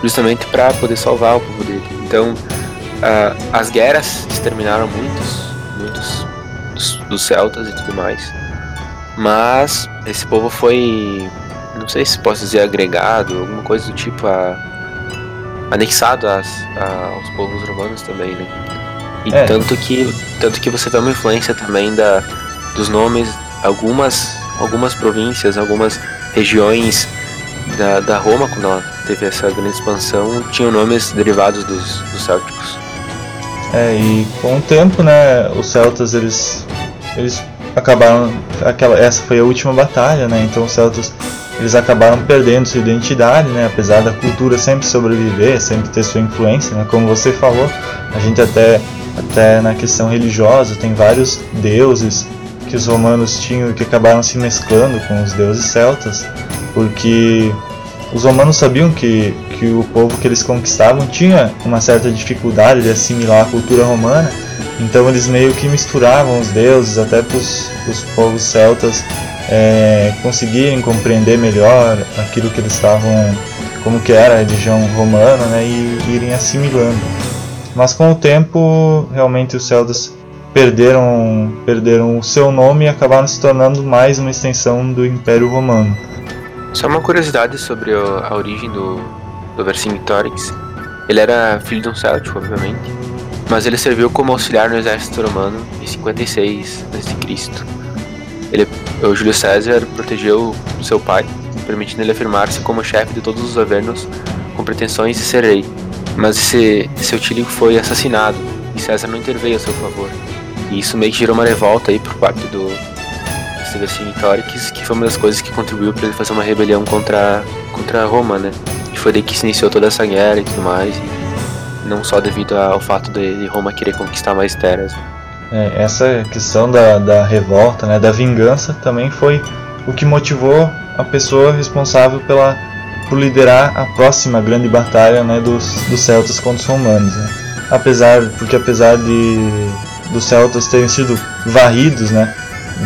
Justamente para poder salvar o povo dele. Então, uh, as guerras exterminaram muitos, muitos dos, dos celtas e tudo mais. Mas esse povo foi não sei se posso dizer agregado, alguma coisa do tipo, a, anexado às, a, aos povos romanos também, né? E é. tanto que tanto que você vê uma influência também da, dos nomes, algumas algumas províncias, algumas regiões da, da Roma, quando ela teve essa grande expansão, tinham nomes derivados dos, dos célticos. É, e com o tempo, né, os celtas eles eles acabaram aquela essa foi a última batalha, né? Então os celtas eles acabaram perdendo sua identidade, né? Apesar da cultura sempre sobreviver, sempre ter sua influência, né? Como você falou, a gente até até na questão religiosa tem vários deuses que os romanos tinham que acabaram se mesclando com os deuses celtas, porque os romanos sabiam que, que o povo que eles conquistavam tinha uma certa dificuldade de assimilar a cultura romana, então eles meio que misturavam os deuses até para os povos celtas é, conseguirem compreender melhor aquilo que eles estavam, como que era a religião romana, né, e irem assimilando. Mas com o tempo, realmente os celtas perderam, perderam o seu nome e acabaram se tornando mais uma extensão do Império Romano. Só uma curiosidade sobre a origem do, do Vercingetorix. Ele era filho de um céltico, obviamente, mas ele serviu como auxiliar no exército romano em 56 a.C. Ele, o Júlio César protegeu seu pai, permitindo ele afirmar-se como chefe de todos os governos com pretensões de ser rei. Mas esse seu tio foi assassinado e César não interveio a seu favor. E isso meio que gerou uma revolta aí por parte do Vercingetorix, que foi uma das coisas que contribuiu para ele fazer uma rebelião contra, contra Roma, né? E foi daí que se iniciou toda essa guerra e tudo mais, e não só devido ao fato de Roma querer conquistar mais terras. É, essa questão da, da revolta, né, da vingança, também foi o que motivou a pessoa responsável pela, por liderar a próxima grande batalha né, dos, dos celtas contra os romanos. Né. Apesar, porque apesar de dos celtas terem sido varridos né,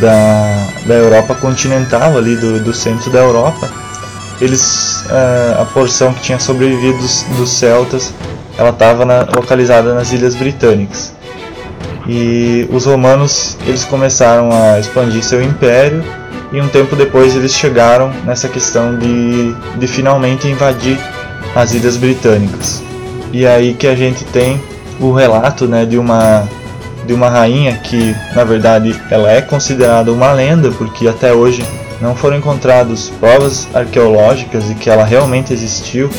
da, da Europa continental, ali do, do centro da Europa, eles uh, a porção que tinha sobrevivido dos, dos celtas ela estava localizada nas ilhas britânicas e os romanos eles começaram a expandir seu império e um tempo depois eles chegaram nessa questão de, de finalmente invadir as ilhas britânicas. E é aí que a gente tem o relato né, de uma de uma rainha que na verdade ela é considerada uma lenda porque até hoje não foram encontradas provas arqueológicas de que ela realmente existiu.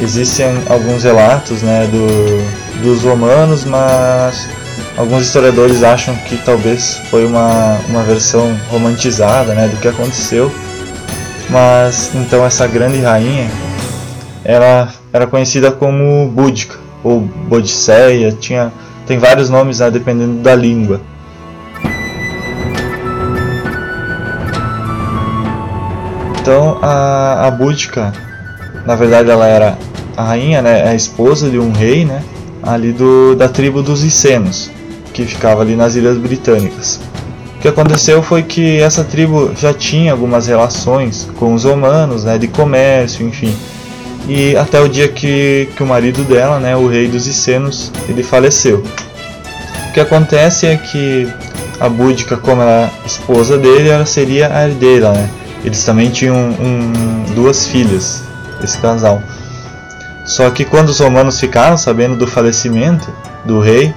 Existem alguns relatos né, do, dos romanos mas Alguns historiadores acham que talvez foi uma, uma versão romantizada né, do que aconteceu, mas então essa grande rainha ela era conhecida como Búdica ou Bodicéia, tinha tem vários nomes né, dependendo da língua. Então a, a Búdica, na verdade ela era a rainha, né, a esposa de um rei, né, ali do, da tribo dos Icenos, que ficava ali nas Ilhas Britânicas. O que aconteceu foi que essa tribo já tinha algumas relações com os romanos, né, de comércio, enfim. E até o dia que, que o marido dela, né, o rei dos Icenos, ele faleceu. O que acontece é que a Búdica, como é esposa dele, ela seria a herdeira, né? Eles também tinham um, duas filhas, esse casal. Só que quando os romanos ficaram sabendo do falecimento do rei,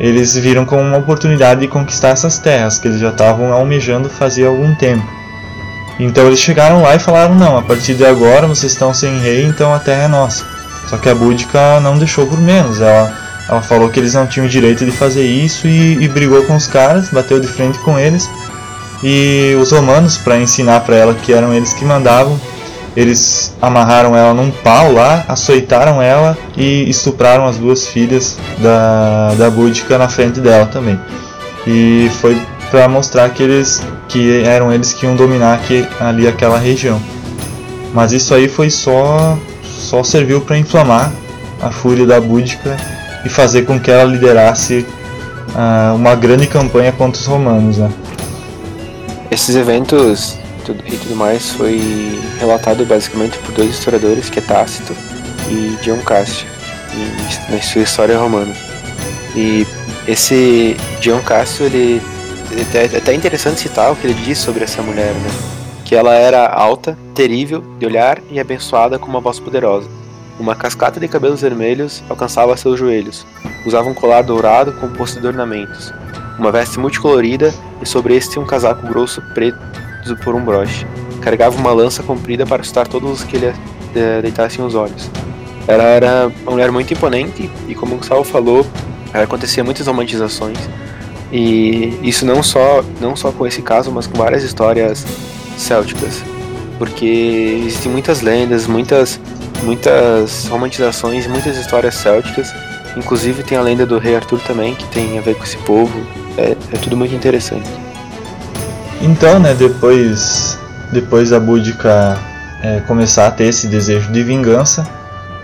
eles viram como uma oportunidade de conquistar essas terras que eles já estavam almejando fazia algum tempo. Então eles chegaram lá e falaram: não, a partir de agora vocês estão sem rei, então a terra é nossa. Só que a Búdica não deixou por menos. Ela, ela falou que eles não tinham direito de fazer isso e, e brigou com os caras, bateu de frente com eles. E os romanos, para ensinar para ela que eram eles que mandavam, eles amarraram ela num pau lá, açoitaram ela e estupraram as duas filhas da, da Búdica na frente dela também. E foi para mostrar que eles que eram eles que iam dominar aqui, ali aquela região. Mas isso aí foi só só serviu para inflamar a fúria da Búdica e fazer com que ela liderasse uh, uma grande campanha contra os romanos. Né? Esses eventos e tudo mais foi relatado basicamente por dois historiadores, que é Tácito e Dion Cássio, na sua história romana. E esse Dion Cássio, ele é até interessante citar o que ele diz sobre essa mulher, né? Que ela era alta, terrível de olhar e abençoada com uma voz poderosa. Uma cascata de cabelos vermelhos alcançava seus joelhos. Usava um colar dourado composto de ornamentos. Uma veste multicolorida e sobre este um casaco grosso preto por um broche. Carregava uma lança comprida para assustar todos os que lhe eh, deitassem os olhos. Ela era uma mulher muito imponente e, como o Gustavo falou, acontecia muitas romantizações. E isso não só, não só com esse caso, mas com várias histórias célticas. Porque existem muitas lendas, muitas, muitas romantizações, muitas histórias célticas. Inclusive tem a lenda do rei Arthur também, que tem a ver com esse povo. É, é tudo muito interessante. Então, né, depois, depois da Búdica é, começar a ter esse desejo de vingança,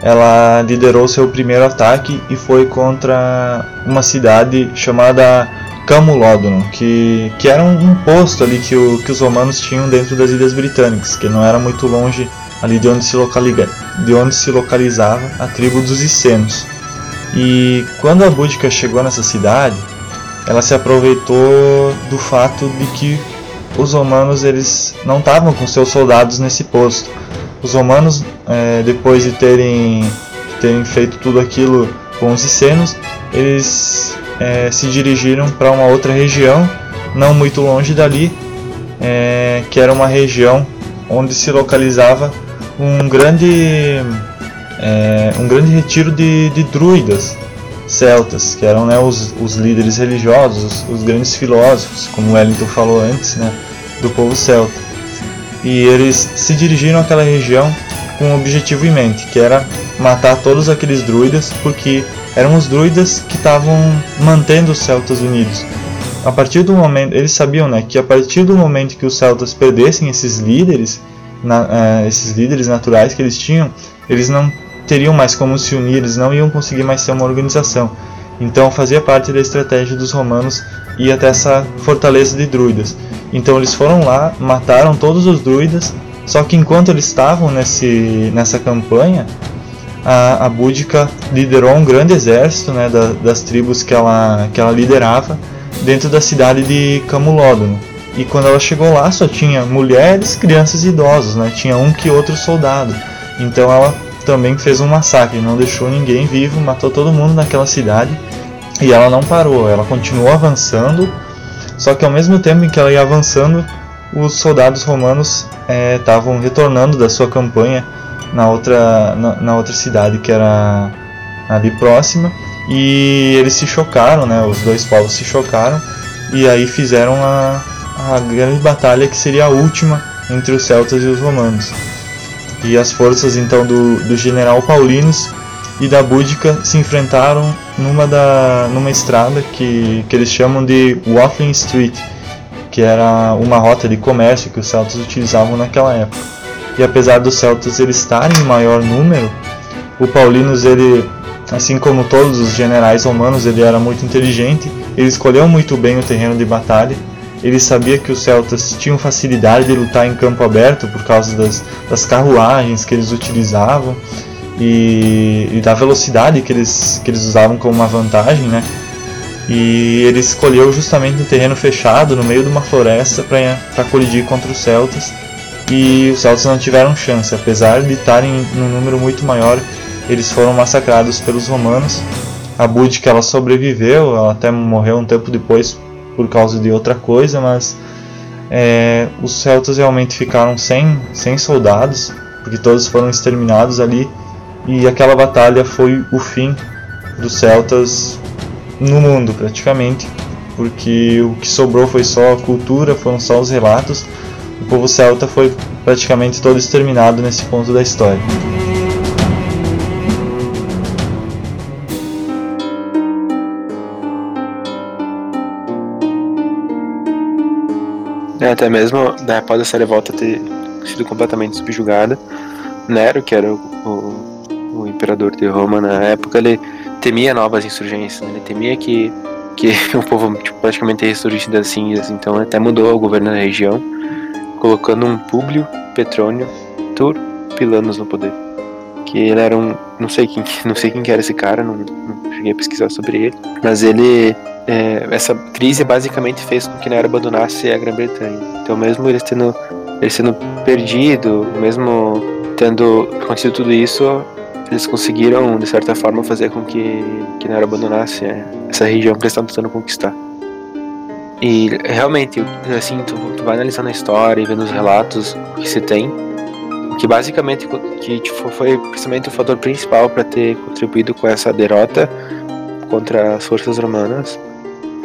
ela liderou seu primeiro ataque e foi contra uma cidade chamada Camulódromo, que, que era um, posto ali que, o, que os romanos tinham dentro das Ilhas Britânicas, que não era muito longe ali de onde se, de onde se localizava a tribo dos Icenos. E quando a Búdica chegou nessa cidade, ela se aproveitou do fato de que os romanos eles não estavam com seus soldados nesse posto. Os romanos, é, depois de terem, terem feito tudo aquilo com os icenos, eles é, se dirigiram para uma outra região, não muito longe dali, é, que era uma região onde se localizava um grande, é, um grande retiro de, de druidas celtas, que eram né, os, os líderes religiosos, os, os grandes filósofos, como Wellington falou antes, né, do povo celta. E eles se dirigiram àquela região com um objetivo em mente, que era matar todos aqueles druidas, porque eram os druidas que estavam mantendo os celtas unidos. A partir do momento, eles sabiam, né, que a partir do momento que os celtas perdessem esses líderes, na, uh, esses líderes naturais que eles tinham, eles não teriam mais como se unir, eles não iam conseguir mais ser uma organização. Então fazia parte da estratégia dos romanos ir até essa fortaleza de druidas. Então eles foram lá, mataram todos os druidas, só que enquanto eles estavam nesse, nessa campanha, a, a Búdica liderou um grande exército né, da, das tribos que ela, que ela liderava dentro da cidade de Camulódono. E quando ela chegou lá, só tinha mulheres, crianças e idosos, né? tinha um que outro soldado. Então ela também fez um massacre, não deixou ninguém vivo, matou todo mundo naquela cidade e ela não parou, ela continuou avançando, só que ao mesmo tempo em que ela ia avançando, os soldados romanos estavam é, retornando da sua campanha na outra, na, na, outra cidade que era ali próxima e eles se chocaram, né, os dois povos se chocaram e aí fizeram a, a grande batalha que seria a última entre os celtas e os romanos. E as forças então do, do general Paulinus e da Búdica se enfrentaram numa, da, numa estrada que, que eles chamam de Watling Street, que era uma rota de comércio que os celtas utilizavam naquela época. E apesar dos celtas eles estarem em maior número, o Paulinus ele, assim como todos os generais romanos, ele era muito inteligente, ele escolheu muito bem o terreno de batalha. Ele sabia que os celtas tinham facilidade de lutar em campo aberto por causa das, das carruagens que eles utilizavam e, e da velocidade que eles, que eles usavam como uma vantagem, né? E ele escolheu justamente um terreno fechado no meio de uma floresta para colidir contra os celtas. E os celtas não tiveram chance, apesar de estarem num número muito maior, eles foram massacrados pelos romanos. A Búdica ela sobreviveu, ela até morreu um tempo depois por causa de outra coisa, mas é, os celtas realmente ficaram sem, sem soldados, porque todos foram exterminados ali e aquela batalha foi o fim dos celtas no mundo praticamente, porque o que sobrou foi só a cultura, foram só os relatos. O povo celta foi praticamente todo exterminado nesse ponto da história. É, até mesmo né, após essa revolta ter sido completamente subjugada, Nero, que era o, o o imperador de Roma na época, ele temia novas insurgências, né? ele temia que, que (laughs) o povo tipo, praticamente ressurgisse das cinzas, então até mudou o governo da região, colocando um Públio Petrônio Turpilanus no poder. Que ele era um. Não sei quem, (laughs) não sei quem era esse cara, não, não cheguei a pesquisar sobre ele. Mas ele. É, essa crise basicamente fez com que Nero abandonasse a Grã-Bretanha. Então, mesmo eles tendo, ele sendo perdido, mesmo tendo acontecido tudo isso, eles conseguiram, de certa forma, fazer com que, que Nero abandonasse é, essa região que eles estavam tentando conquistar. E realmente, assim, tu, tu vai analisando a história e vendo os relatos que se tem, que basicamente que tipo, foi precisamente o fator principal para ter contribuído com essa derrota contra as forças romanas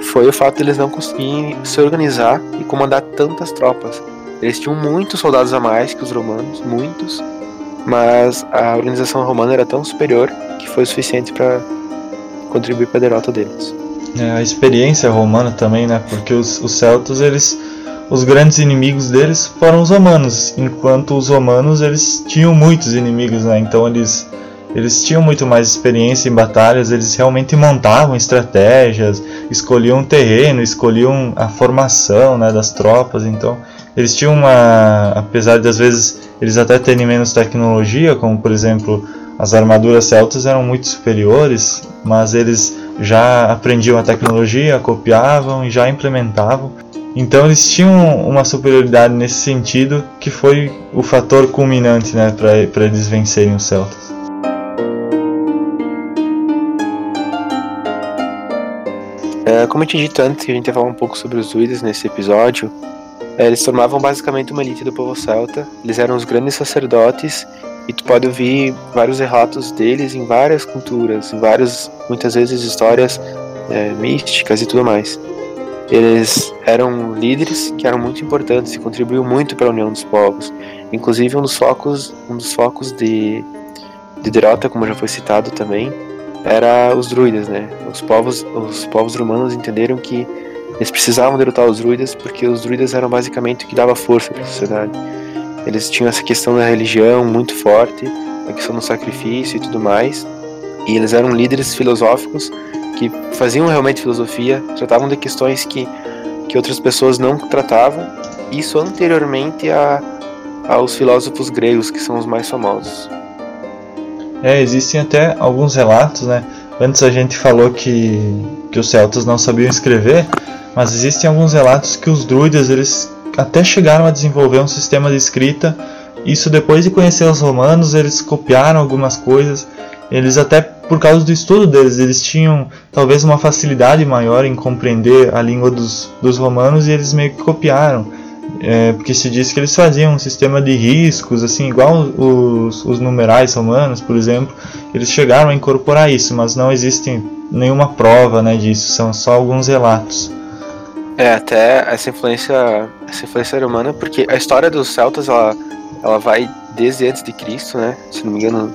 foi o fato de eles não conseguirem se organizar e comandar tantas tropas. Eles tinham muitos soldados a mais que os romanos, muitos, mas a organização romana era tão superior que foi suficiente para contribuir para a derrota deles. É, a experiência romana também, né? Porque os, os celtas, eles, os grandes inimigos deles foram os romanos, enquanto os romanos eles tinham muitos inimigos, né? Então eles eles tinham muito mais experiência em batalhas, eles realmente montavam estratégias, escolhiam o terreno, escolhiam a formação né, das tropas, então eles tinham uma. apesar de às vezes eles até terem menos tecnologia, como por exemplo as armaduras celtas eram muito superiores, mas eles já aprendiam a tecnologia, copiavam e já implementavam. Então eles tinham uma superioridade nesse sentido que foi o fator culminante né, para eles vencerem os celtas. É, como eu tinha dito antes, que a gente ia falar um pouco sobre os druidas nesse episódio, é, eles formavam basicamente uma elite do povo celta. Eles eram os grandes sacerdotes e tu pode ouvir vários relatos deles em várias culturas, em várias, muitas vezes histórias é, místicas e tudo mais. Eles eram líderes que eram muito importantes e contribuíam muito para a união dos povos. Inclusive um dos focos, um dos focos de, de derrota, como já foi citado também, era os druidas, né? Os povos, os povos romanos entenderam que eles precisavam derrotar os druidas porque os druidas eram basicamente o que dava força para a sociedade. Eles tinham essa questão da religião muito forte, a questão do sacrifício e tudo mais. E eles eram líderes filosóficos que faziam realmente filosofia, tratavam de questões que, que outras pessoas não tratavam. Isso anteriormente a, aos filósofos gregos, que são os mais famosos. É, existem até alguns relatos, né? Antes a gente falou que, que os celtas não sabiam escrever, mas existem alguns relatos que os druidas eles até chegaram a desenvolver um sistema de escrita. Isso depois de conhecer os romanos, eles copiaram algumas coisas. Eles até por causa do estudo deles, eles tinham talvez uma facilidade maior em compreender a língua dos, dos romanos e eles meio que copiaram. É, porque se diz que eles faziam um sistema de riscos, assim, igual os, os numerais romanos, por exemplo, eles chegaram a incorporar isso, mas não existe nenhuma prova né, disso, são só alguns relatos. É, até essa influência, essa influência romana, porque a história dos celtas, ela, ela vai desde antes de Cristo, né? Se não me engano,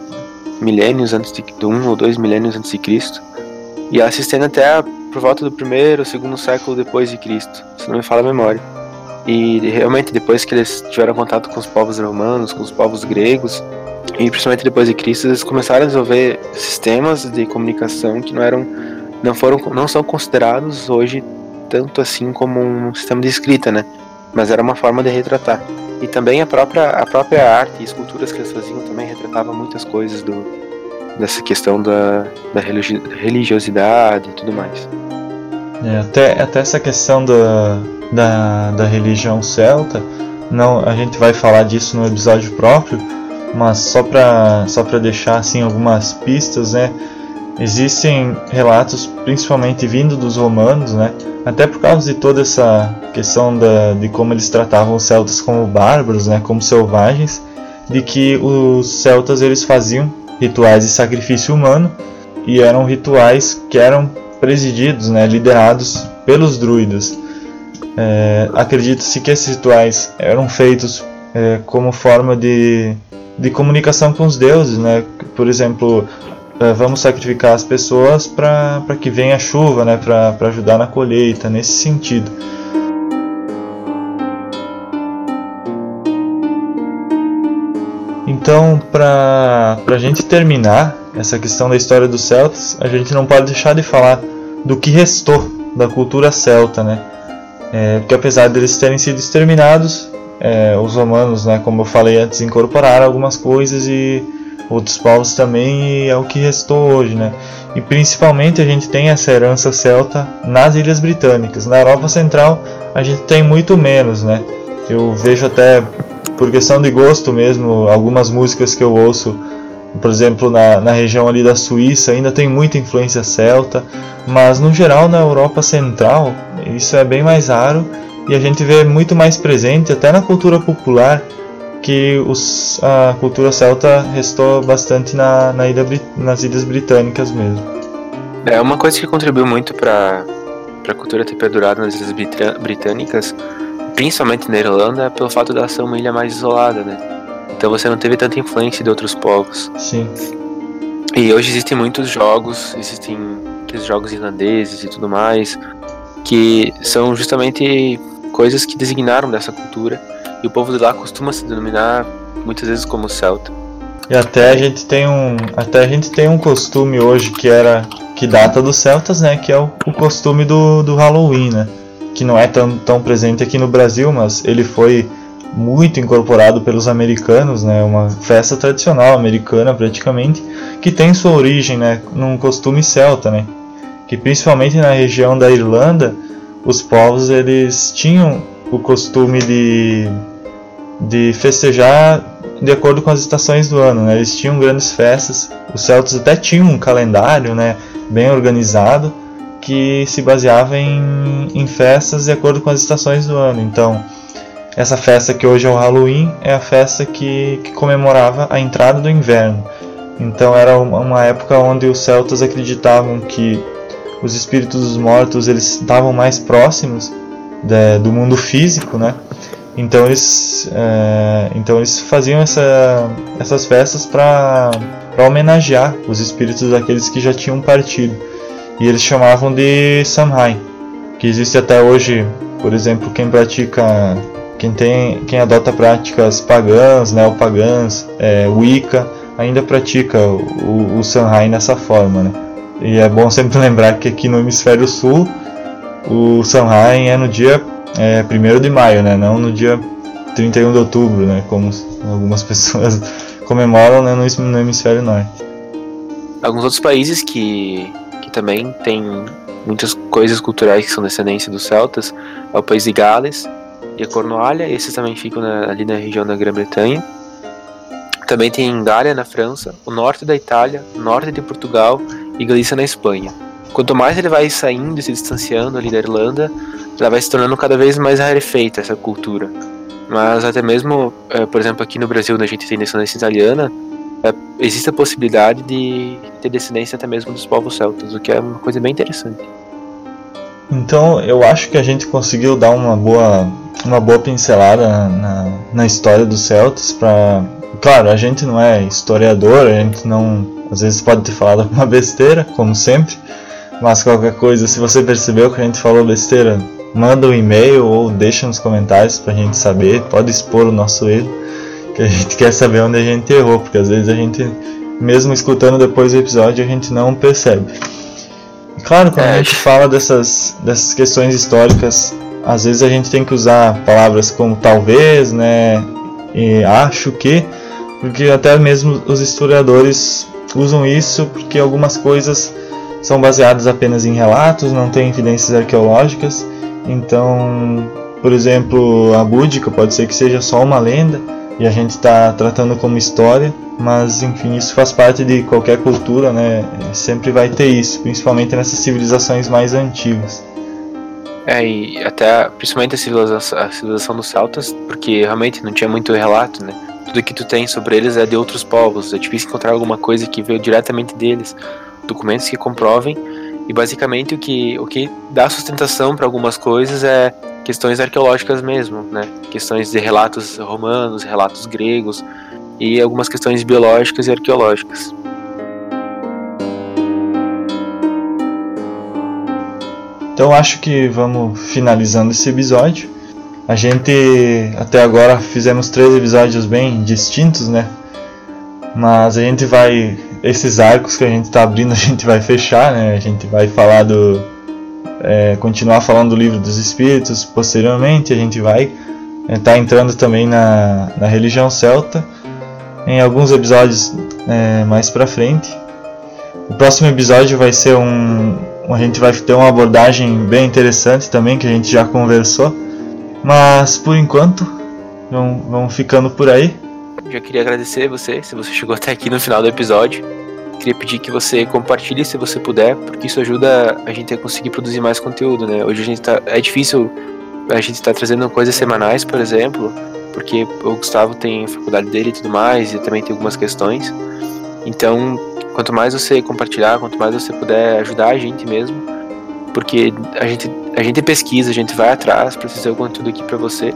milênios antes de, de um ou dois milênios antes de Cristo. E ela se estende até por volta do primeiro ou segundo século depois de Cristo, se não me fala a memória. E realmente depois que eles tiveram contato com os povos romanos, com os povos gregos, e principalmente depois de Cristo, eles começaram a desenvolver sistemas de comunicação que não eram não foram não são considerados hoje tanto assim como um sistema de escrita, né? Mas era uma forma de retratar. E também a própria a própria arte e esculturas que eles faziam também retratavam muitas coisas do dessa questão da, da religiosidade e tudo mais. É, até, até essa questão da, da, da religião celta, não, a gente vai falar disso no episódio próprio, mas só para só deixar assim algumas pistas, né? Existem relatos, principalmente vindo dos romanos, né? Até por causa de toda essa questão da, de como eles tratavam os celtas como bárbaros, né? Como selvagens, de que os celtas eles faziam rituais de sacrifício humano e eram rituais que eram presididos, né? Liderados pelos druidas. É, Acredita-se que esses rituais eram feitos é, como forma de, de comunicação com os deuses, né? Por exemplo, é, vamos sacrificar as pessoas para que venha a chuva, né, para ajudar na colheita, nesse sentido. Então, para a gente terminar essa questão da história dos celtas, a gente não pode deixar de falar do que restou da cultura celta, né? É, porque apesar deles terem sido exterminados, é, os romanos, né, como eu falei antes, incorporaram algumas coisas e outros povos também e é o que restou hoje, né? E principalmente a gente tem essa herança celta nas Ilhas Britânicas. Na Europa Central a gente tem muito menos, né? Eu vejo até por questão de gosto mesmo, algumas músicas que eu ouço, por exemplo, na, na região ali da Suíça ainda tem muita influência celta, mas no geral na Europa Central isso é bem mais raro e a gente vê muito mais presente até na cultura popular que os, a cultura celta restou bastante na, na ilha, nas ilhas britânicas mesmo. É uma coisa que contribuiu muito para a cultura ter perdurado nas ilhas britânicas, principalmente na Irlanda, pelo fato de ser uma ilha mais isolada, né? Então você não teve tanta influência de outros povos. Sim. E hoje existem muitos jogos, existem aqueles jogos irlandeses e tudo mais, que são justamente coisas que designaram dessa cultura e o povo de lá costuma se denominar muitas vezes como celta. E até a gente tem um, até a gente tem um costume hoje que era que data dos celtas, né, que é o, o costume do, do Halloween, né, que não é tão, tão presente aqui no Brasil, mas ele foi muito incorporado pelos americanos, né, uma festa tradicional americana praticamente, que tem sua origem, né, num costume celta, né, que principalmente na região da Irlanda, os povos eles tinham o costume de de festejar de acordo com as estações do ano. Né? Eles tinham grandes festas. Os celtas até tinham um calendário né, bem organizado que se baseava em, em festas de acordo com as estações do ano. Então, essa festa que hoje é o Halloween é a festa que, que comemorava a entrada do inverno. Então era uma época onde os celtas acreditavam que os espíritos dos mortos eles estavam mais próximos de, do mundo físico, né? Então eles, é, então eles faziam essa, essas festas para homenagear os espíritos daqueles que já tinham partido. E eles chamavam de Samhain, que existe até hoje, por exemplo, quem pratica, quem tem, quem adota práticas pagãs, neopagãs, é, Wicca, ainda pratica o, o Samhain nessa forma, né? E é bom sempre (laughs) lembrar que aqui no hemisfério sul o Samhain é no dia é, 1 de maio, né? Não no dia 31 de outubro, né? Como algumas (laughs) pessoas comemoram né? no, no hemisfério norte. Alguns outros países que, que também têm muitas coisas culturais que são descendência dos celtas é o país de Gales e a Cornualha, esses também ficam na, ali na região da Grã-Bretanha. Também tem Gália na França, o norte da Itália, norte de Portugal e Galícia na Espanha. Quanto mais ele vai saindo e se distanciando ali da Irlanda, ela vai se tornando cada vez mais rarefeita essa cultura. Mas até mesmo, é, por exemplo, aqui no Brasil, onde a gente tem descendência italiana, é, existe a possibilidade de ter descendência até mesmo dos povos celtas, o que é uma coisa bem interessante. Então, eu acho que a gente conseguiu dar uma boa, uma boa pincelada na, na história dos celtas para Claro, a gente não é historiador, a gente não. Às vezes pode ter falado alguma (laughs) besteira, como sempre. Mas qualquer coisa, se você percebeu que a gente falou besteira, manda um e-mail ou deixa nos comentários pra gente saber. Pode expor o nosso erro, que a gente (laughs) quer saber onde a gente errou, porque às vezes a gente, mesmo escutando depois do episódio, a gente não percebe. Claro, quando a É. gente fala dessas, dessas questões históricas, às vezes a gente tem que usar palavras como talvez, né? E acho que, porque até mesmo os historiadores usam isso porque algumas coisas são baseadas apenas em relatos, não tem evidências arqueológicas. Então, por exemplo, a búdica pode ser que seja só uma lenda e a gente está tratando como história, mas enfim, isso faz parte de qualquer cultura, né? Sempre vai ter isso, principalmente nessas civilizações mais antigas. É, e até principalmente a civilização, a civilização dos celtas, porque realmente não tinha muito relato, né? Tudo que tu tem sobre eles é de outros povos, é difícil encontrar alguma coisa que veio diretamente deles, documentos que comprovem, e basicamente o que, o que dá sustentação para algumas coisas é questões arqueológicas mesmo, né? Questões de relatos romanos, relatos gregos e algumas questões biológicas e arqueológicas. Então acho que vamos finalizando esse episódio. A gente até agora fizemos três episódios bem distintos, né? Mas a gente vai. Esses arcos que a gente está abrindo, (laughs) a gente vai fechar, né? A gente vai falar do. É, continuar falando do livro dos Espíritos posteriormente. A gente vai estar entrando também na, na religião celta em alguns episódios é, mais pra frente. O próximo episódio vai ser um. A gente vai ter uma abordagem bem interessante também, que a gente já conversou. Mas por enquanto, vamos, vamos ficando por aí. Já queria agradecer você, se você chegou até aqui no final do episódio. Queria pedir que você compartilhe se você puder, porque isso ajuda a gente a conseguir produzir mais conteúdo, né? Hoje a gente tá. É difícil a gente estar trazendo coisas semanais, por exemplo, porque o Gustavo tem a faculdade dele e tudo mais, e também tem algumas questões. Então, quanto mais você compartilhar, quanto mais você puder ajudar a gente mesmo, porque a gente, a gente pesquisa, a gente vai atrás para trazer o conteúdo aqui para você.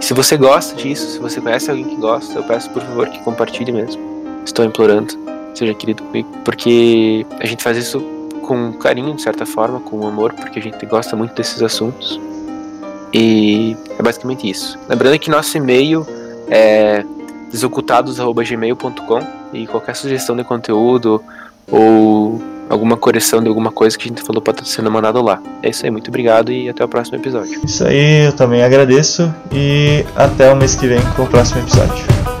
Se você gosta disso, se você conhece alguém que gosta, eu peço por favor que compartilhe mesmo. Estou implorando, seja querido comigo, porque a gente faz isso com carinho, de certa forma, com amor, porque a gente gosta muito desses assuntos. E é basicamente isso. Lembrando que nosso e-mail é desocultados.gmail.com e qualquer sugestão de conteúdo ou alguma correção de alguma coisa que a gente falou pode estar sendo mandado lá. É isso aí, muito obrigado e até o próximo episódio. Isso aí, eu também agradeço e até o mês que vem com o próximo episódio.